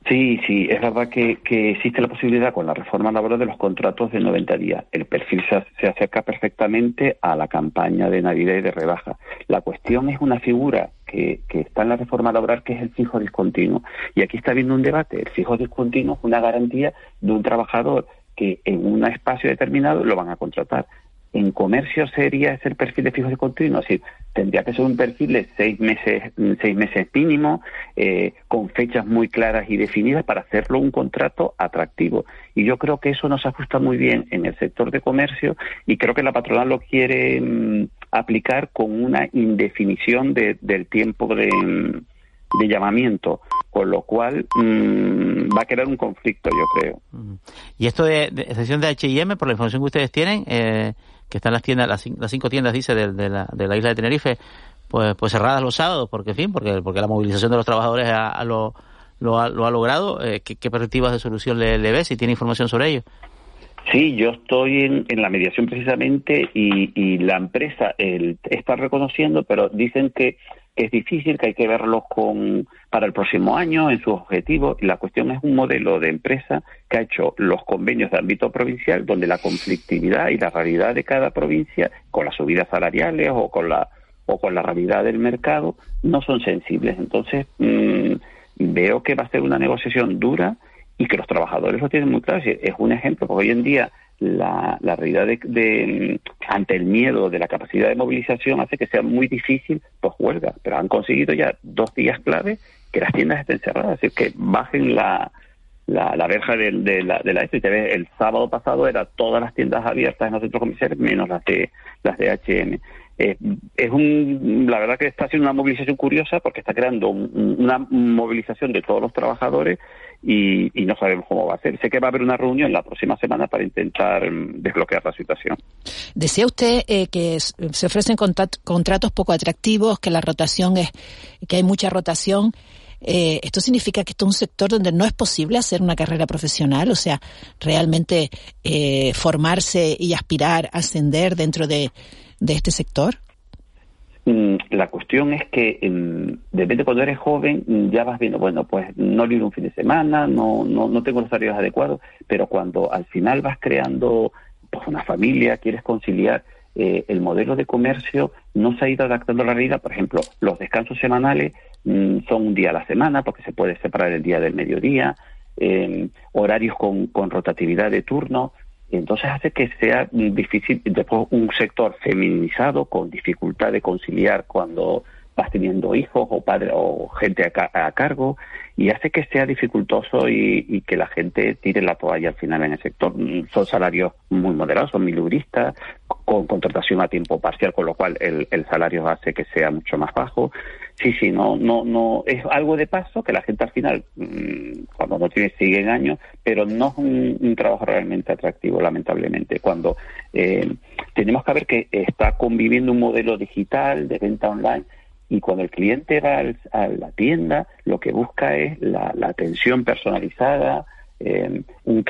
Sí, sí, es verdad que, que, existe la posibilidad con la reforma laboral de los contratos de 90 días. El perfil se, acerca perfectamente a la campaña de Navidad y de rebaja. La cuestión es una figura que, que, está en la reforma laboral que es el fijo discontinuo. Y aquí está habiendo un debate. El fijo discontinuo es una garantía de un trabajador que en un espacio determinado lo van a contratar en comercio sería ese el perfil de fijo de continuo, es tendría que ser un perfil de seis meses, seis meses mínimo, eh, con fechas muy claras y definidas para hacerlo un contrato atractivo. Y yo creo que eso nos ajusta muy bien en el sector de comercio y creo que la patronal lo quiere mm, aplicar con una indefinición del tiempo de, mm, de llamamiento con lo cual mm, va a crear un conflicto, yo creo. Y esto de, de excepción de H&M, por la información que ustedes tienen, eh, que están las tiendas, las, cinco tiendas, dice, de, la, de la isla de Tenerife, pues, pues cerradas los sábados, porque, fin, porque, porque la movilización de los trabajadores a, lo, lo, ha, lo ha logrado. Eh, ¿qué, perspectivas de solución le, le ve si tiene información sobre ello? Sí, yo estoy en, en la mediación precisamente y, y la empresa el, está reconociendo, pero dicen que es difícil, que hay que verlos con, para el próximo año en sus objetivos. La cuestión es un modelo de empresa que ha hecho los convenios de ámbito provincial, donde la conflictividad y la realidad de cada provincia, con las subidas salariales o con la, o con la realidad del mercado, no son sensibles. Entonces, mm, veo que va a ser una negociación dura y que los trabajadores lo tienen muy claro. Es un ejemplo, porque hoy en día la, la realidad de, ante el miedo de la capacidad de movilización hace que sea muy difícil pues huelga, pero han conseguido ya dos días clave que las tiendas estén cerradas, decir, que bajen la, la, la verja de, de la, de la El sábado pasado era todas las tiendas abiertas en los centros comerciales menos las de las de H&M. Eh, es un, la verdad que está haciendo una movilización curiosa porque está creando una movilización de todos los trabajadores y, no sabemos cómo va a ser. Sé que va a haber una reunión la próxima semana para intentar mm, desbloquear la situación. Decía usted eh, que se ofrecen contratos poco atractivos, que la rotación es, que hay mucha rotación. Eh, ¿Esto significa que esto es un sector donde no es posible hacer una carrera profesional? O sea, realmente eh, formarse y aspirar a ascender dentro de, de este sector? Mm, la cuestión es que em, de cuando eres joven mm, ya vas viendo, bueno, pues no libro un fin de semana, no, no, no tengo los horarios adecuados, pero cuando al final vas creando pues, una familia, quieres conciliar, eh, el modelo de comercio no se ha ido adaptando a la realidad. Por ejemplo, los descansos semanales mm, son un día a la semana porque se puede separar el día del mediodía, em, horarios con, con rotatividad de turno entonces hace que sea difícil, después un sector feminizado con dificultad de conciliar cuando vas teniendo hijos o padre o gente a, cargo y hace que sea dificultoso y, que la gente tire la toalla al final en el sector. Son salarios muy moderados, son milubristas, con contratación a tiempo parcial, con lo cual el, el salario hace que sea mucho más bajo. Sí, sí, no, no, no, es algo de paso que la gente al final, mm, cuando no tiene, sigue en años, pero no es un, trabajo realmente atractivo, lamentablemente. Cuando eh, tenemos que ver que está conviviendo un modelo digital de venta online y cuando el cliente va a la tienda, lo que busca es la, atención personalizada, eh, un,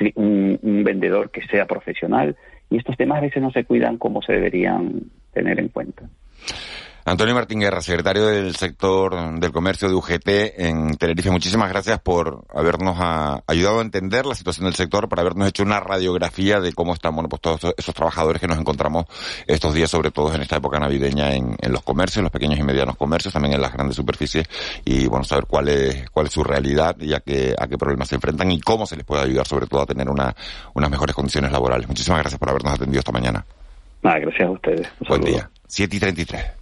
un vendedor que sea profesional, y estos temas a veces no se cuidan como se deberían tener en cuenta. Antonio Martín Guerra, secretario del sector del comercio de UGT en Tenerife, muchísimas gracias por habernos ayudado a entender la situación del sector, por habernos hecho una radiografía de cómo están bueno, pues todos esos trabajadores que nos encontramos estos días, sobre todo en esta época navideña, en, los comercios, los pequeños y medianos comercios, también en las grandes superficies, y bueno, saber cuál es, cuál es su realidad y a qué, a qué problemas se enfrentan y cómo se les puede ayudar, sobre todo, a tener una, unas mejores condiciones laborales. Muchísimas gracias por habernos atendido esta mañana. gracias a ustedes. Buen día. 7 y 33.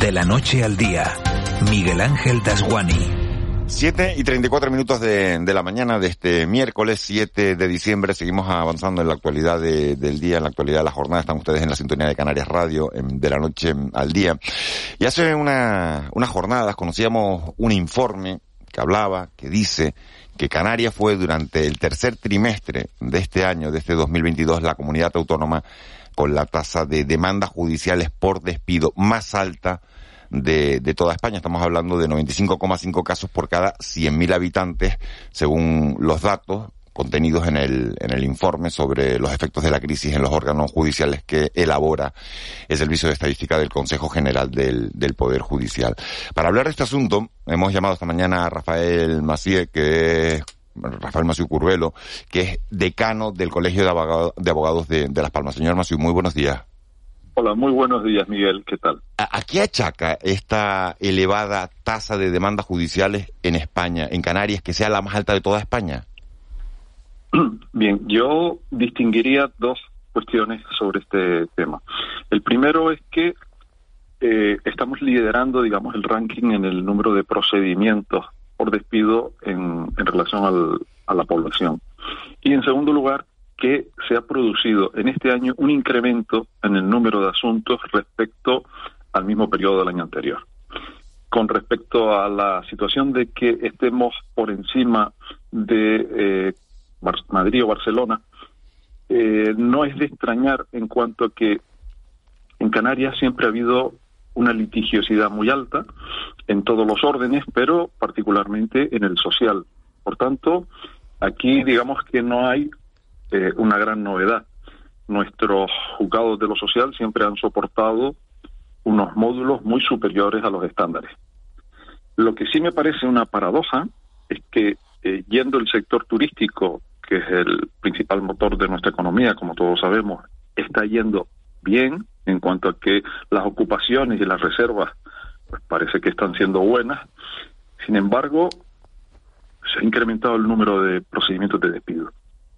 De la noche al día, Miguel Ángel Dasguani. 7 y 34 minutos de, de la mañana de este miércoles 7 de diciembre. Seguimos avanzando en la actualidad de- del día, en la actualidad de la jornada. Están ustedes en la sintonía de Canarias Radio, de la noche al día. Y hace una, unas jornadas conocíamos un informe que hablaba, que dice que Canarias fue durante el tercer trimestre de este año, de este 2022, la comunidad autónoma con la tasa de demandas judiciales por despido más alta de, de toda España. Estamos hablando de 95,5 casos por cada 100.000 habitantes, según los datos contenidos en el, en el informe sobre los efectos de la crisis en los órganos judiciales que elabora el Servicio de Estadística del Consejo General del, del Poder Judicial. Para hablar de este asunto, hemos llamado esta mañana a Rafael Macié, que es Rafael Maciú Curvelo, que es decano del Colegio de Abogados de, Abogados de, de Las Palmas. Señor Maciú, muy buenos días. Hola, muy buenos días, Miguel. ¿Qué tal? ¿A, a qué achaca esta elevada tasa de demandas judiciales en España, en Canarias, que sea la más alta de toda España? Bien, yo distinguiría dos cuestiones sobre este tema. El primero es que eh, estamos liderando, digamos, el ranking en el número de procedimientos por despido en, en relación al- a la población. Y en segundo lugar, que se ha producido en este año un incremento en el número de asuntos respecto al mismo periodo del año anterior. Con respecto a la situación de que estemos por encima de eh, Madrid o Barcelona, eh, no es de extrañar en cuanto a que en Canarias siempre ha habido una litigiosidad muy alta en todos los órdenes, pero particularmente en el social. Por tanto, aquí digamos que no hay eh, una gran novedad. Nuestros juzgados de lo social siempre han soportado unos módulos muy superiores a los estándares. Lo que sí me parece una paradoja es que eh, yendo el sector turístico, que es el principal motor de nuestra economía, como todos sabemos, está yendo bien en cuanto a que las ocupaciones y las reservas pues parece que están siendo buenas. Sin embargo, se ha incrementado el número de procedimientos de despido.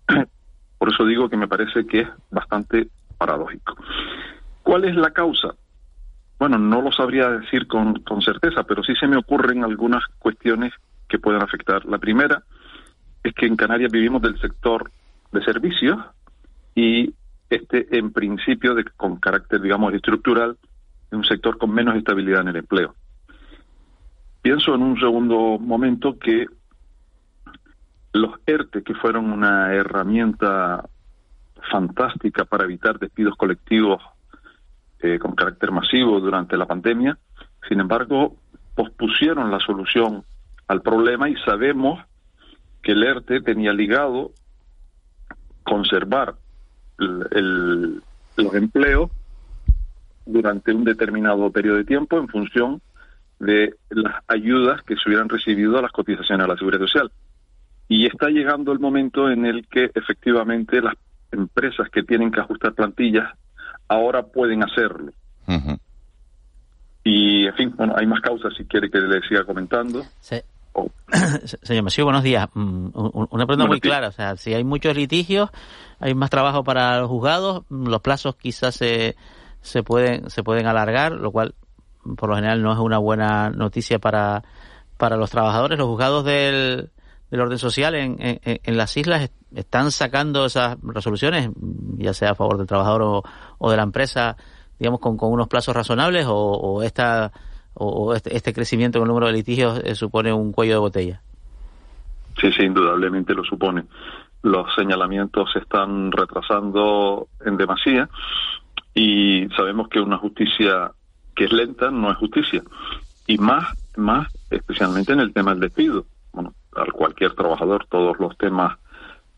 Por eso digo que me parece que es bastante paradójico. ¿Cuál es la causa? Bueno, no lo sabría decir con, con certeza, pero sí se me ocurren algunas cuestiones que pueden afectar. La primera es que en Canarias vivimos del sector de servicios y este, en principio, de, con carácter, digamos, estructural, es un sector con menos estabilidad en el empleo. Pienso en un segundo momento que los ERTE, que fueron una herramienta fantástica para evitar despidos colectivos eh, con carácter masivo durante la pandemia, sin embargo, pospusieron la solución al problema y sabemos que el ERTE tenía ligado conservar el, los empleos durante un determinado periodo de tiempo en función de las ayudas que se hubieran recibido a las cotizaciones a la seguridad social. Y está llegando el momento en el que efectivamente las empresas que tienen que ajustar plantillas ahora pueden hacerlo. Y, en fin, bueno, hay más causas si quiere que le siga comentando. Sí. Señor Mesío, buenos días. Mm, un- Una pregunta muy clara. O sea, si hay muchos litigios, hay más trabajo para los juzgados, mm, los plazos quizás se, se pueden se pueden alargar, lo cual mm, por lo general no es una buena noticia para, para los trabajadores. Los juzgados del, del orden social en, en, en las islas est- están sacando esas resoluciones, ya sea a favor del trabajador o, o de la empresa, digamos, con, con unos plazos razonables o, o esta o este, este crecimiento en el número de litigios eh, supone un cuello de botella. Sí, sí, indudablemente lo supone. Los señalamientos se están retrasando en demasía y sabemos que una justicia que es lenta no es justicia. Y más, más especialmente en el tema del despido. Bueno, al cualquier trabajador todos los temas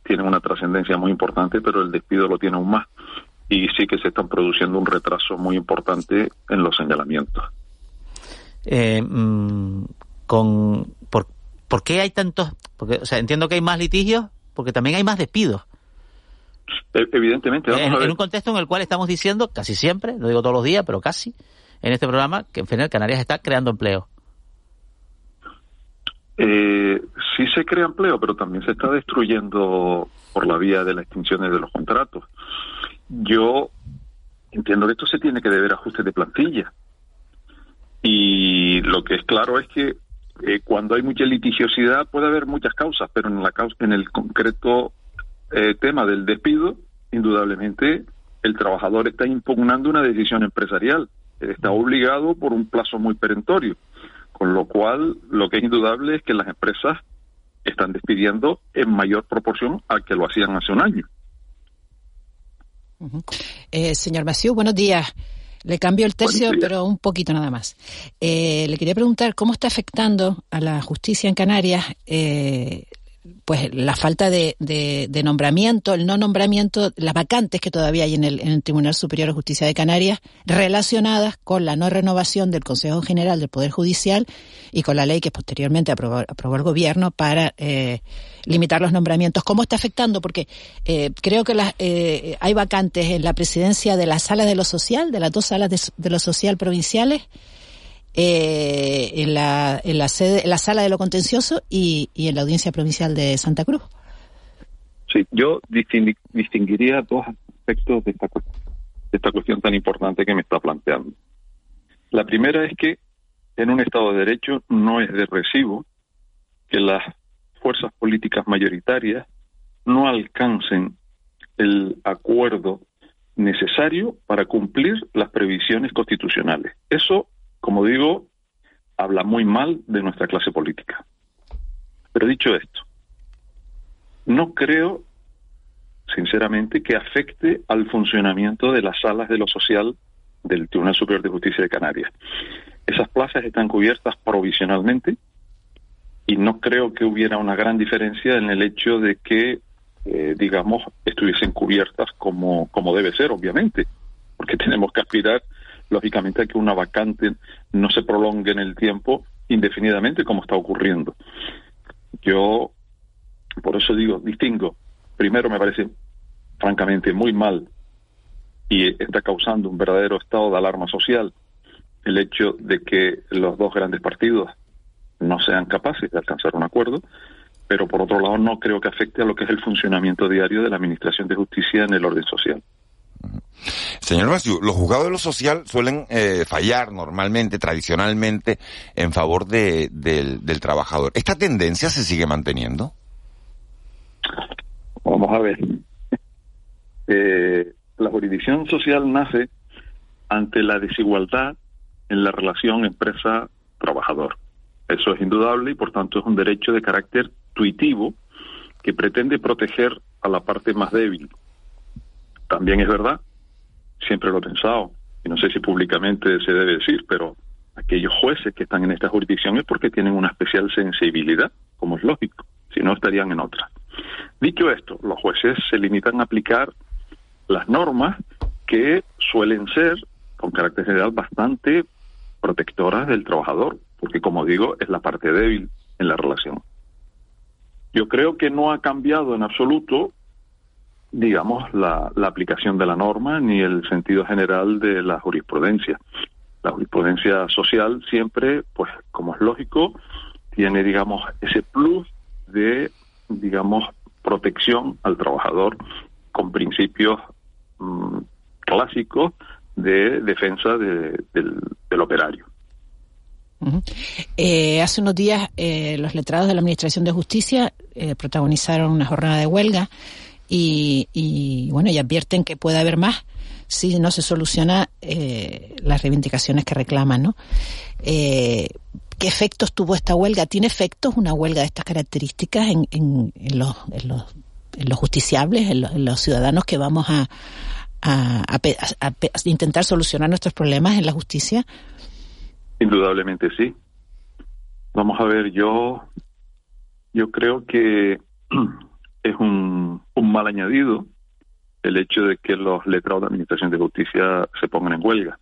tienen una trascendencia muy importante, pero el despido lo tiene aún más. y sí que se están produciendo un retraso muy importante en los señalamientos. Eh, mm, con, por, ¿Por qué hay tantos? Porque, o sea, entiendo que hay más litigios, porque también hay más despidos. E, evidentemente. en, en, un contexto en el cual estamos diciendo, casi siempre, no digo todos los días, pero casi, en este programa, que en general Canarias está creando empleo. Eh, sí se crea empleo, pero también se está destruyendo por la vía de las extinciones de los contratos. Yo entiendo que esto se tiene que deber a ajustes de plantilla. Y lo que es claro es que eh, cuando hay mucha litigiosidad puede haber muchas causas, pero en, la causa, en el concreto eh, tema del despido, indudablemente el trabajador está impugnando una decisión empresarial. Está obligado por un plazo muy perentorio. Con lo cual, lo que es indudable es que las empresas están despidiendo en mayor proporción a que lo hacían hace un año. eh, señor Maciú, buenos días. Le cambio el tercio, pero un poquito nada más. Eh, le quería preguntar cómo está afectando a la justicia en Canarias eh, pues la falta de, de, nombramiento, el no nombramiento, las vacantes que todavía hay en el, en el, Tribunal Superior de Justicia de Canarias relacionadas con la no renovación del Consejo General del Poder Judicial y con la ley que posteriormente aprobó, aprobó el Gobierno para eh, limitar los nombramientos. ¿Cómo está afectando? Porque eh, creo que las, eh, hay vacantes en la presidencia de la Sala de lo Social, de las dos salas de, de lo social provinciales, eh, en, la, en, la sede, en la sala de lo contencioso y, y en la audiencia provincial de Santa Cruz. Sí, yo distinguiría dos aspectos de esta, de esta cuestión tan importante que me está planteando. La primera es que en un Estado de Derecho no es de recibo que las fuerzas políticas mayoritarias no alcancen el acuerdo necesario para cumplir las previsiones constitucionales. Eso como digo, habla muy mal de nuestra clase política. Pero dicho esto, no creo, sinceramente, que afecte al funcionamiento de las salas de lo social del Tribunal Superior de Justicia de Canarias. Esas plazas están cubiertas provisionalmente y no creo que hubiera una gran diferencia en el hecho de que, eh, digamos, estuviesen cubiertas como, como debe ser, obviamente, porque tenemos que aspirar lógicamente que una vacante no se prolongue en el tiempo indefinidamente como está ocurriendo. Yo, por eso digo, distingo. Primero me parece francamente muy mal y está causando un verdadero estado de alarma social el hecho de que los dos grandes partidos no sean capaces de alcanzar un acuerdo, pero por otro lado no creo que afecte a lo que es el funcionamiento diario de la Administración de Justicia en el orden social. Señor Maciú, los juzgados de lo social suelen eh, fallar normalmente, tradicionalmente, en favor de, del, trabajador. ¿Esta tendencia se sigue manteniendo? Vamos a ver. Eh, la jurisdicción social nace ante la desigualdad en la relación empresa-trabajador. Eso es indudable y por tanto es un derecho de carácter tuitivo que pretende proteger a la parte más débil. También es verdad siempre lo he pensado, y no sé si públicamente se debe decir, pero aquellos jueces que están en esta jurisdicción es porque tienen una especial sensibilidad, como es lógico, si no estarían en otra. Dicho esto, los jueces se limitan a aplicar las normas que suelen ser, con carácter general, bastante protectoras del trabajador, porque como digo, es la parte débil en la relación. Yo creo que no ha cambiado en absoluto digamos, la, la, aplicación de la norma ni el sentido general de la jurisprudencia. La jurisprudencia social siempre, pues, como es lógico, tiene, digamos, ese plus de, digamos, protección al trabajador con principios mmm, clásicos de defensa de, del, operario. Eh, hace unos días eh, los letrados de la Administración de Justicia eh, protagonizaron una jornada de huelga y, y, bueno, y advierten que puede haber más si no se soluciona eh, las reivindicaciones que reclaman, ¿no? Eh, ¿Qué efectos tuvo esta huelga? ¿Tiene efectos una huelga de estas características en, en, en, los, en los, los justiciables, en los, ciudadanos que vamos a, a, intentar solucionar nuestros problemas en la justicia? Indudablemente sí. Vamos a ver, yo, yo creo que es un, mal añadido el hecho de que los letrados de Administración de Justicia se pongan en huelga.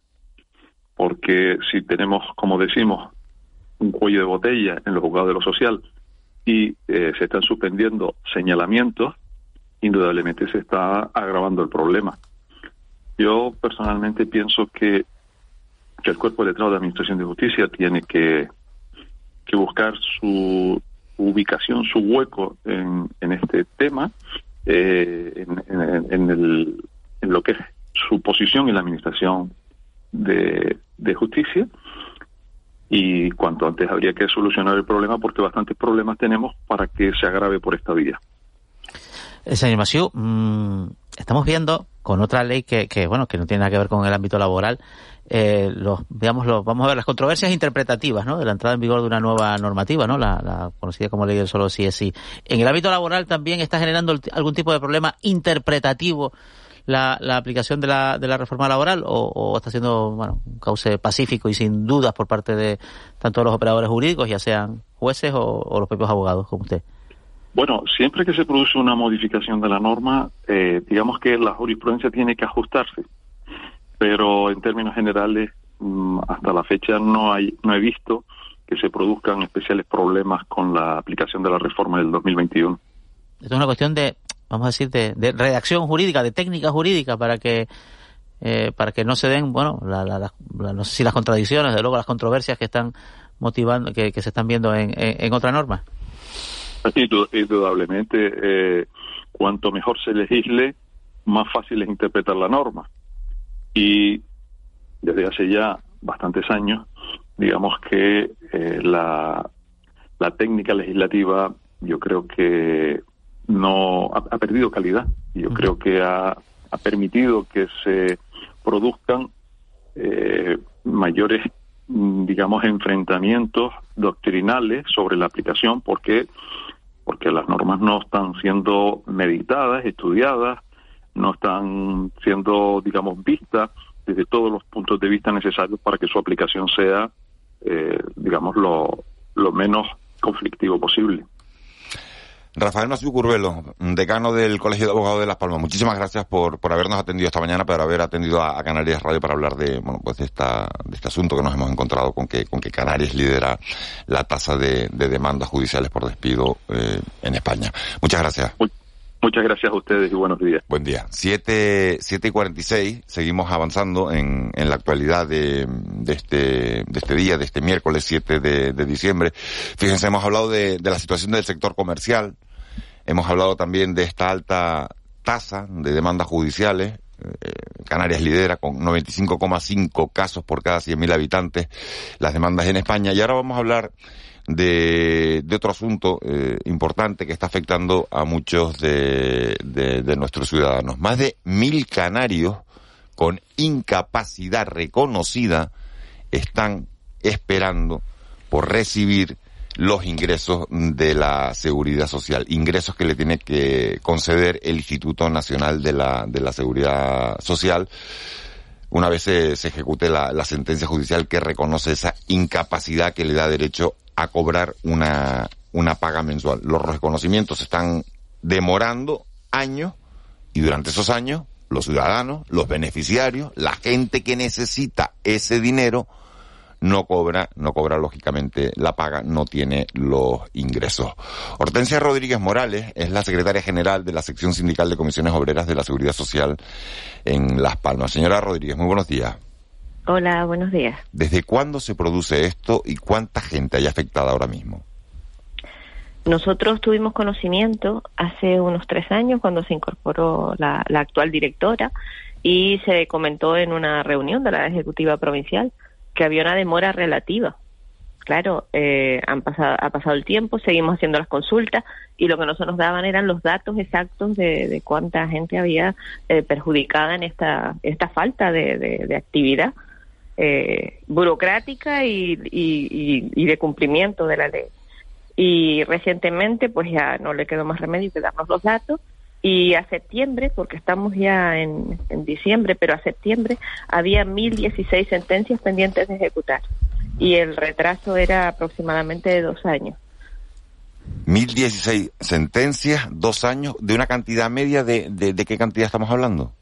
Porque si tenemos, como decimos, un cuello de botella en los juzgados de lo social y eh, se están suspendiendo señalamientos, indudablemente se está agravando el problema. Yo personalmente pienso que, que el cuerpo letrado de Administración de Justicia tiene que, que buscar su ubicación, su hueco en, en este tema, eh, en, en, el, en lo que es su posición en la Administración de, de Justicia y cuanto antes habría que solucionar el problema porque bastantes problemas tenemos para que se agrave por esta vía. Eh, señor Masiu, mmm, estamos viendo con otra ley que, que, bueno, que no tiene nada que ver con el ámbito laboral, eh, los, digamos, los, vamos a ver las controversias interpretativas, ¿no? De la entrada en vigor de una nueva normativa, ¿no? La, conocida como ley del solo sí es sí. En el ámbito laboral también está generando algún tipo de problema interpretativo la, la aplicación de la, de la reforma laboral o, o está siendo, bueno, un cauce pacífico y sin dudas por parte de tanto los operadores jurídicos, ya sean jueces o, o los propios abogados, como usted? Bueno, siempre que se produce una modificación de la norma, eh, digamos que la jurisprudencia tiene que ajustarse, pero en términos generales, mmm, hasta la fecha no hay, no he visto que se produzcan especiales problemas con la aplicación de la reforma del 2021. Esto es una cuestión de, vamos a decir, de, de redacción jurídica, de técnica jurídica para que eh, para que no se den, bueno, la, la, la, no sé si las contradicciones, de luego las controversias que están motivando, que, que se están viendo en, en, en otra norma. Indudablemente, eh, cuanto mejor se legisle, más fácil es interpretar la norma. Y desde hace ya bastantes años, digamos que eh, la, la técnica legislativa yo creo que no ha, ha perdido calidad. Yo uh -huh. creo que ha, ha, permitido que se produzcan eh, mayores, digamos, enfrentamientos doctrinales sobre la aplicación porque porque las normas no están siendo meditadas, estudiadas, no están siendo, digamos, vistas desde todos los puntos de vista necesarios para que su aplicación sea, eh, digamos, lo, lo menos conflictivo posible. Rafael Maciú Curvelo, decano del Colegio de Abogados de Las Palmas, muchísimas gracias por, por habernos atendido esta mañana, por haber atendido a, a, Canarias Radio para hablar de, bueno, pues de, esta, de este asunto que nos hemos encontrado con que, con que Canarias lidera la tasa de, de demandas judiciales por despido eh, en España. Muchas gracias. Muchas gracias a ustedes y buenos días. Buen día. Siete, siete y cuarenta y seis, seguimos avanzando en, en la actualidad de, de, este, de este día, de este miércoles 7 de, de diciembre. Fíjense, hemos hablado de, de la situación del sector comercial, hemos hablado también de esta alta tasa de demandas judiciales, eh, Canarias lidera con 95,5 casos por cada 100.000 habitantes las demandas en España. Y ahora vamos a hablar de, de otro asunto eh, importante que está afectando a muchos de, de, nuestros ciudadanos. Más de mil canarios con incapacidad reconocida están esperando por recibir los ingresos de la seguridad social, ingresos que le tiene que conceder el Instituto Nacional de la, de la Seguridad Social una vez se, se ejecute la, la, sentencia judicial que reconoce esa incapacidad que le da derecho a cobrar una, una paga mensual. Los reconocimientos están demorando años y durante esos años los ciudadanos, los beneficiarios, la gente que necesita ese dinero no cobra, no cobra lógicamente la paga, no tiene los ingresos. Hortensia Rodríguez Morales es la secretaria general de la sección sindical de comisiones obreras de la Seguridad Social en Las Palmas. Señora Rodríguez, muy buenos días. Hola, buenos días. ¿Desde cuándo se produce esto y cuánta gente hay afectada ahora mismo? Nosotros tuvimos conocimiento hace unos tres años cuando se incorporó la, la actual directora y se comentó en una reunión de la Ejecutiva Provincial que había una demora relativa. Claro, eh, han pasado, ha pasado el tiempo, seguimos haciendo las consultas y lo que no se nos daban eran los datos exactos de, de cuánta gente había eh, perjudicada en esta, esta falta de, de, de actividad eh, burocrática y, y, de cumplimiento de la ley. Y recientemente, pues ya no le quedó más remedio que darnos los datos y a septiembre, porque estamos ya en, diciembre, pero a septiembre había 1.016 sentencias pendientes de ejecutar y el retraso era aproximadamente de dos años. 1016 sentencias, dos años, de una cantidad media de, de qué cantidad estamos hablando?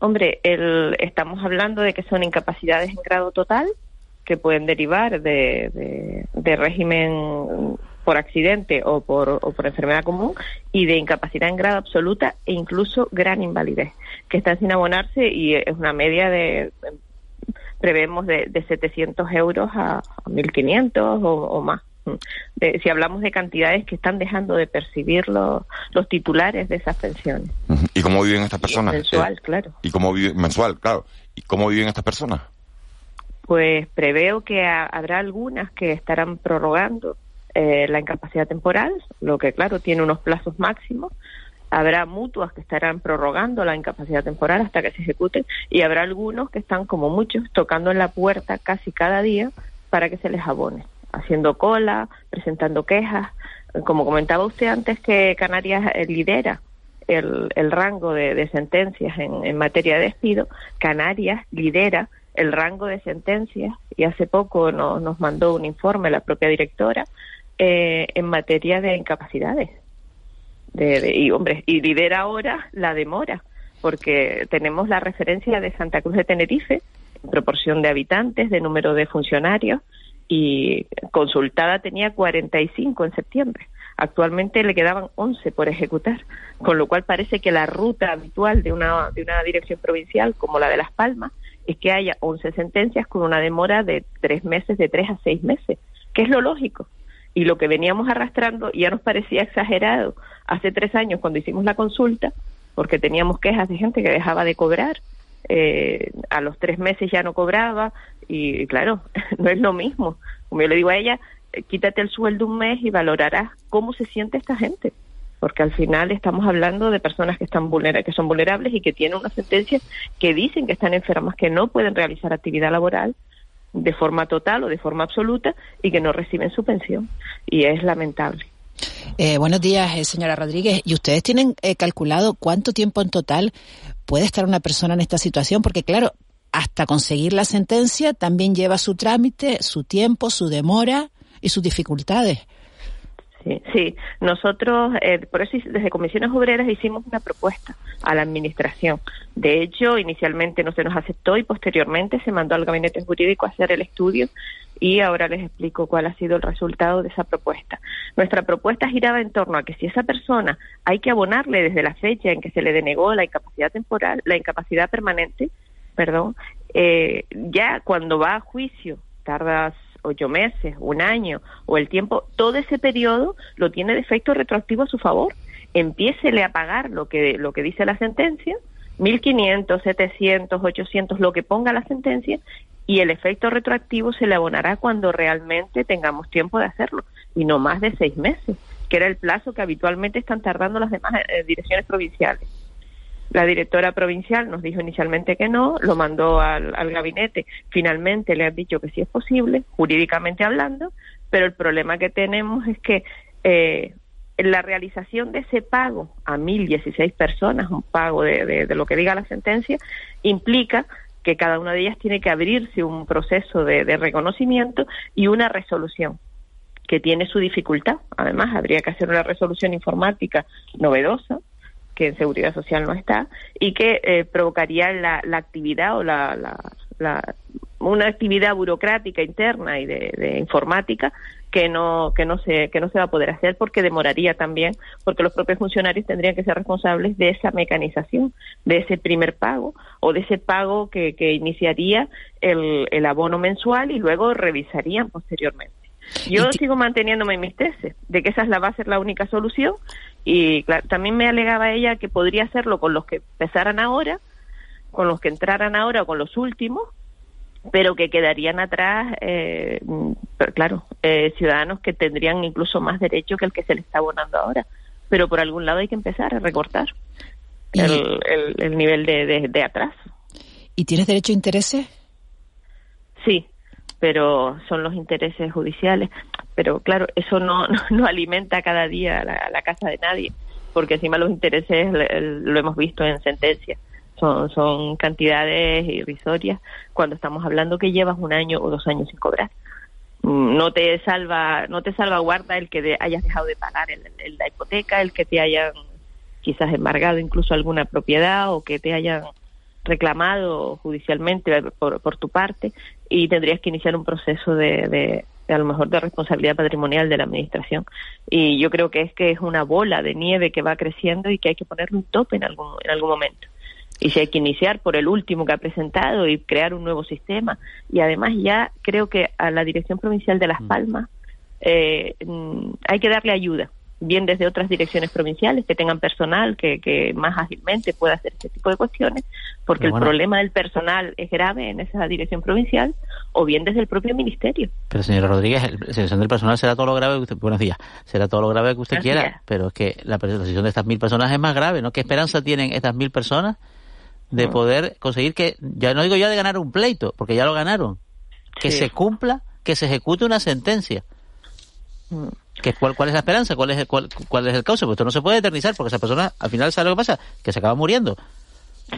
Hombre, el, estamos hablando de que son incapacidades en grado total que pueden derivar de, de, de régimen por accidente o por, o por enfermedad común y de incapacidad en grado absoluta e incluso gran invalidez, que están sin abonarse y es una media de, prevemos de, de 700 euros a, a 1.500 o, o más. De, si hablamos de cantidades que están dejando de percibir los, los titulares de esas pensiones. ¿Y cómo viven estas personas? mensual, Eh, claro. ¿Y cómo viven? Mensual, claro. ¿Y cómo viven estas personas? Pues preveo que ha- habrá algunas que estarán prorrogando eh, la incapacidad temporal, lo que claro tiene unos plazos máximos. Habrá mutuas que estarán prorrogando la incapacidad temporal hasta que se ejecuten y habrá algunos que están, como muchos, tocando en la puerta casi cada día para que se les abone, haciendo cola, presentando quejas. Como comentaba usted antes que Canarias eh, lidera el, el rango de, de sentencias en, materia de despido, Canarias lidera el rango de sentencias y hace poco no- nos mandó un informe la propia directora eh, en materia de incapacidades. De, de- y hombre, y lidera ahora la demora, porque tenemos la referencia de Santa Cruz de Tenerife, en proporción de habitantes, de número de funcionarios, y consultada tenía 45 en septiembre. Actualmente le quedaban 11 por ejecutar, con lo cual parece que la ruta habitual de una, de una dirección provincial como la de Las Palmas es que haya 11 sentencias con una demora de tres meses, de tres a seis meses, que es lo lógico. Y lo que veníamos arrastrando ya nos parecía exagerado hace tres años cuando hicimos la consulta, porque teníamos quejas de gente que dejaba de cobrar, eh, a los tres meses ya no cobraba, y claro, no es lo mismo. Como yo le digo a ella, eh, quítate el sueldo un mes y valorarás cómo se siente esta gente porque al final estamos hablando de personas que están vulnera que son vulnerables y que tienen una sentencia que dicen que están enfermas, que no pueden realizar actividad laboral de forma total o de forma absoluta y que no reciben su pensión. Y es lamentable. Eh, buenos días, eh, señora Rodríguez. ¿Y ustedes tienen eh, calculado cuánto tiempo en total puede estar una persona en esta situación? Porque claro, hasta conseguir la sentencia también lleva su trámite, su tiempo, su demora y sus dificultades. Sí, sí. nosotros, eh, por eso desde Comisiones Obreras hicimos una propuesta a la Administración. De hecho, inicialmente no se nos aceptó y posteriormente se mandó al Gabinete Jurídico a hacer el estudio y ahora les explico cuál ha sido el resultado de esa propuesta. Nuestra propuesta giraba en torno a que si esa persona hay que abonarle desde la fecha en que se le denegó la incapacidad temporal, la incapacidad permanente, perdón, eh, ya cuando va a juicio tardas ocho meses, un año o el tiempo, todo ese periodo lo tiene de efecto retroactivo a su favor. Empiécele a pagar lo que, lo que dice la sentencia, 1.500, 700, 800, lo que ponga la sentencia, y el efecto retroactivo se le abonará cuando realmente tengamos tiempo de hacerlo, y no más de seis meses, que era el plazo que habitualmente están tardando las demás eh, direcciones provinciales. La directora provincial nos dijo inicialmente que no, lo mandó al, al, gabinete. Finalmente le han dicho que sí es posible, jurídicamente hablando, pero el problema que tenemos es que eh, la realización de ese pago a 1.016 personas, un pago de, de, de, lo que diga la sentencia, implica que cada una de ellas tiene que abrirse un proceso de, de reconocimiento y una resolución que tiene su dificultad. Además, habría que hacer una resolución informática novedosa, que en seguridad social no está y que eh, provocaría la, la, actividad o la, la, la, una actividad burocrática interna y de, de, informática que no que no se que no se va a poder hacer porque demoraría también porque los propios funcionarios tendrían que ser responsables de esa mecanización de ese primer pago o de ese pago que, que iniciaría el, el abono mensual y luego revisarían posteriormente yo sigo manteniéndome en mis tesis de que esa es la, va a ser la única solución y claro, también me alegaba ella que podría hacerlo con los que empezaran ahora, con los que entraran ahora o con los últimos, pero que quedarían atrás, eh, claro, eh, ciudadanos que tendrían incluso más derecho que el que se le está abonando ahora. Pero por algún lado hay que empezar a recortar el, el, el, nivel de, de, de atrás. ¿Y tienes derecho a intereses? Sí, pero son los intereses judiciales. Pero claro, eso no, no, alimenta cada día la, la, casa de nadie, porque encima los intereses lo hemos visto en sentencias. Son, son cantidades irrisorias cuando estamos hablando que llevas un año o dos años sin cobrar. No te salva, no te salvaguarda el que hayas dejado de pagar la hipoteca, el que te hayan quizás embargado incluso alguna propiedad o que te hayan reclamado judicialmente por, por tu parte y tendrías que iniciar un proceso de, de, a lo mejor de responsabilidad patrimonial de la administración. Y yo creo que es que es una bola de nieve que va creciendo y que hay que ponerle un tope en algún, en algún momento. Y si hay que iniciar por el último que ha presentado y crear un nuevo sistema. Y además ya creo que a la Dirección Provincial de Las mm. Palmas eh, mm, hay que darle ayuda bien desde otras direcciones provinciales que tengan personal que, que más ágilmente pueda hacer este tipo de cuestiones, porque el problema del personal es grave en esa dirección provincial, o bien desde el propio ministerio. Pero señora Rodríguez, la selección del personal será todo lo grave que usted, buenos días, será todo lo grave que usted quiera, pero es que la presentación de estas mil personas es más grave, ¿no? ¿Qué esperanza tienen estas mil personas de mm. poder conseguir que, ya no digo ya de ganar un pleito, porque ya lo ganaron, que se cumpla, que se ejecute una sentencia? Mm cuál, ¿Cuál es la esperanza? ¿Cuál es el, cuál, cuál es el causa? Pues esto no se puede eternizar porque esa persona al final sabe lo que pasa, que se acaba muriendo.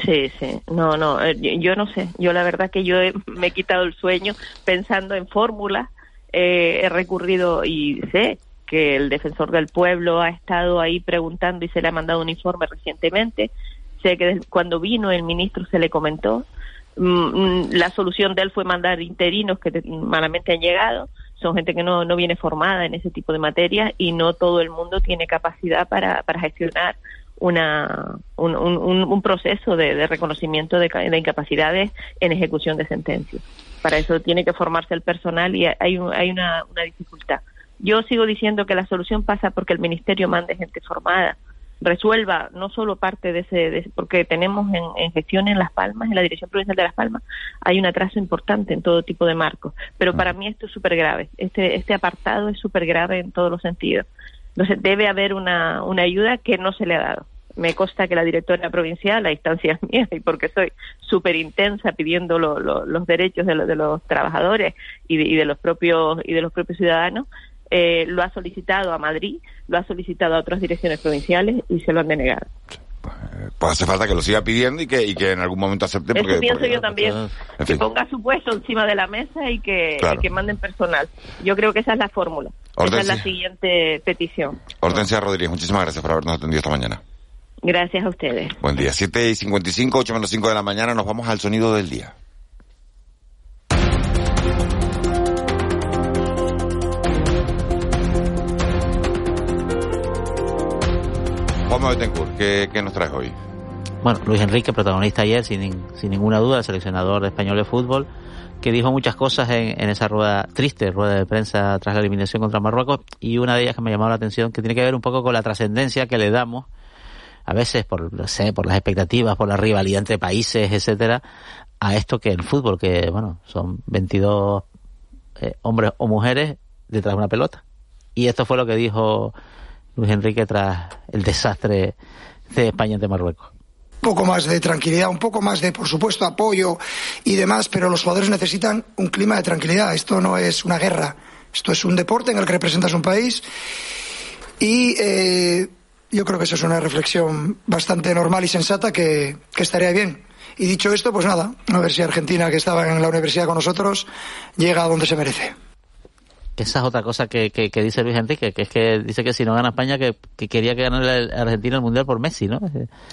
Sí, sí, no, no, eh, yo no sé, yo la verdad que yo me he quitado el sueño pensando en fórmulas, eh, he recurrido y sé que el defensor del pueblo ha estado ahí preguntando y se le ha mandado un informe recientemente, sé que cuando vino el ministro se le comentó, mm, mm, la solución de él fue mandar interinos que malamente han llegado, son gente que no, no viene formada en ese tipo de materias y no todo el mundo tiene capacidad para, para gestionar una, un, un, proceso de, de reconocimiento de, de, incapacidades en ejecución de sentencias. Para eso tiene que formarse el personal y hay, hay una, una dificultad. Yo sigo diciendo que la solución pasa porque el Ministerio mande gente formada, resuelva no solo parte de ese, porque tenemos en, gestión en Las Palmas, en la Dirección Provincial de Las Palmas, hay un atraso importante en todo tipo de marcos, pero para mí esto es súper grave, este, este apartado es súper grave en todos los sentidos. Entonces debe haber una, una ayuda que no se le ha dado. Me consta que la directora provincial, la instancia es mía, y porque soy súper intensa pidiendo los derechos de, de los trabajadores y y de los propios y de los propios ciudadanos, eh, lo ha solicitado a Madrid, lo ha solicitado a otras direcciones provinciales y se lo han denegado. Pues hace falta que lo siga pidiendo y que, y que en algún momento acepte. Porque, Eso pienso yo también. Que ponga su puesto encima de la mesa y que, que manden personal. Yo creo que esa es la fórmula. Esa es la siguiente petición. Hortensia Rodríguez, muchísimas gracias por habernos atendido esta mañana. Gracias a ustedes. Buen día. 7 y 55, 8 menos 5 de la mañana, nos vamos al sonido del día. Juanma Betancourt, ¿qué, ¿qué, nos traes hoy? Bueno, Luis Enrique, protagonista ayer, sin, sin ninguna duda, el seleccionador español de fútbol, que dijo muchas cosas en, en, esa rueda triste, rueda de prensa tras la eliminación contra Marruecos, y una de ellas que me llamó la atención, que tiene que ver un poco con la trascendencia que le damos, a veces por, no sé, por las expectativas, por la rivalidad entre países, etcétera, a esto que el fútbol, que bueno, son 22 eh, hombres o mujeres detrás de una pelota. Y esto fue lo que dijo Luis Enrique tras el desastre de España ante Marruecos un poco más de tranquilidad, un poco más de, por supuesto, apoyo y demás, pero los jugadores necesitan un clima de tranquilidad. Esto no es una guerra, esto es un deporte en el que representas un país y eh, yo creo que eso es una reflexión bastante normal y sensata que, que estaría bien. Y dicho esto, pues nada, a ver si Argentina, que estaba en la universidad con nosotros, llega a donde se merece esa es otra cosa que, que, dice Luis Enrique, que es que dice que si no gana España, que, quería que gane Argentina el Mundial por Messi, ¿no?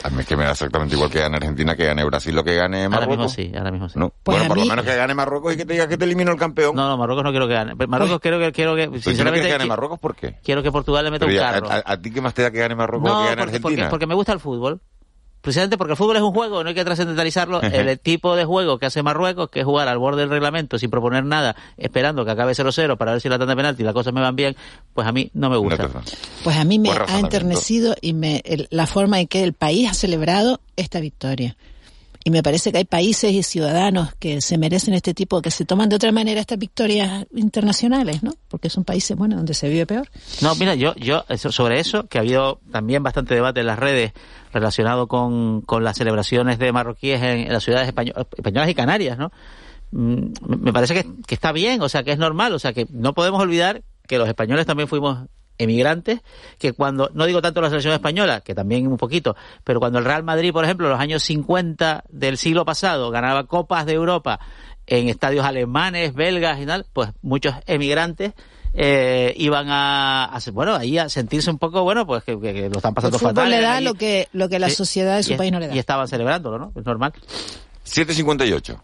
A mí es que me da exactamente igual que gane Argentina, que gane Brasil lo que gane Marruecos. Ahora mismo sí, ahora mismo sí. No. Pues bueno, por lo menos que gane Marruecos y que te diga que te elimino el campeón. No, no, Marruecos no quiero que gane. Marruecos quiero que... Quiero que sinceramente, que gane Marruecos por qué? Quiero que Portugal le meta un carro. A, ti qué más te da que gane Marruecos o que gane Argentina? Porque, porque me gusta el fútbol precisamente porque el fútbol es un juego, no hay que trascendentalizarlo. el tipo de juego que hace Marruecos, que es jugar al borde del reglamento sin proponer nada, esperando que acabe 0-0 para ver si la tanda penalti y las cosas me van bien, pues a mí no me gusta. Pues a mí me ha enternecido y me, la forma en que el país ha celebrado esta victoria. Y me parece que hay países y ciudadanos que se merecen este tipo, que se toman de otra manera estas victorias internacionales, ¿no? Porque son países, bueno, donde se vive peor. No, mira, yo, yo, sobre eso, que ha habido también bastante debate en las redes relacionado con, con las celebraciones de marroquíes en, las ciudades españolas y canarias, ¿no? Mm, me parece que, que está bien, o sea, que es normal, o sea, que no podemos olvidar que los españoles también fuimos emigrantes que cuando, no digo tanto la selección española, que también un poquito, pero cuando el Real Madrid, por ejemplo, en los años 50 del siglo pasado ganaba copas de Europa en estadios alemanes, belgas y tal, pues muchos emigrantes eh, iban a, a, bueno ahí a sentirse un poco bueno pues que, lo están pasando el fatal le da lo que lo que la sociedad de su país no le da. y estaban celebrándolo no es normal. 758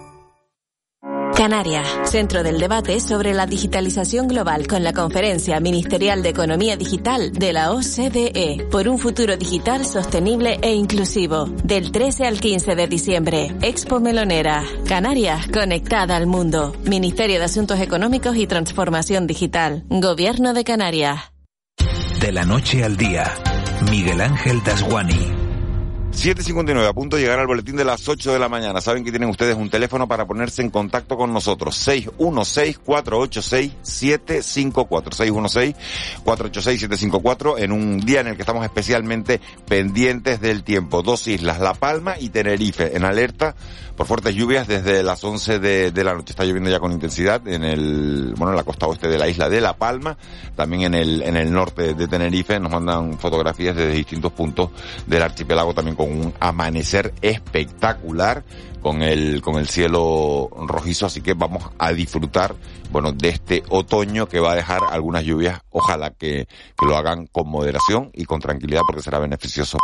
Canarias, centro del debate sobre la digitalización global con la Conferencia Ministerial de Economía Digital de la OCDE por un futuro digital sostenible e inclusivo. Del 13 al 15 de diciembre, Expo Melonera. Canarias, conectada al mundo. Ministerio de Asuntos Económicos y Transformación Digital. Gobierno de Canarias. De la noche al día, Miguel Ángel Dasguani. 7.59, a punto de llegar al boletín de las 8 de la mañana. Saben que tienen ustedes un teléfono para ponerse en contacto con nosotros. 616-486-754. 616-486-754 en un día en el que estamos especialmente pendientes del tiempo. Dos islas, La Palma y Tenerife, en alerta por fuertes lluvias desde las 11 de, la noche. Está lloviendo ya con intensidad en el, bueno, en la costa oeste de la isla de La Palma, también en el, en el norte de Tenerife. Nos mandan fotografías desde distintos puntos del archipiélago también con un amanecer espectacular con el con el cielo rojizo. Así que vamos a disfrutar bueno de este otoño que va a dejar algunas lluvias. Ojalá que, que lo hagan con moderación y con tranquilidad porque será beneficioso para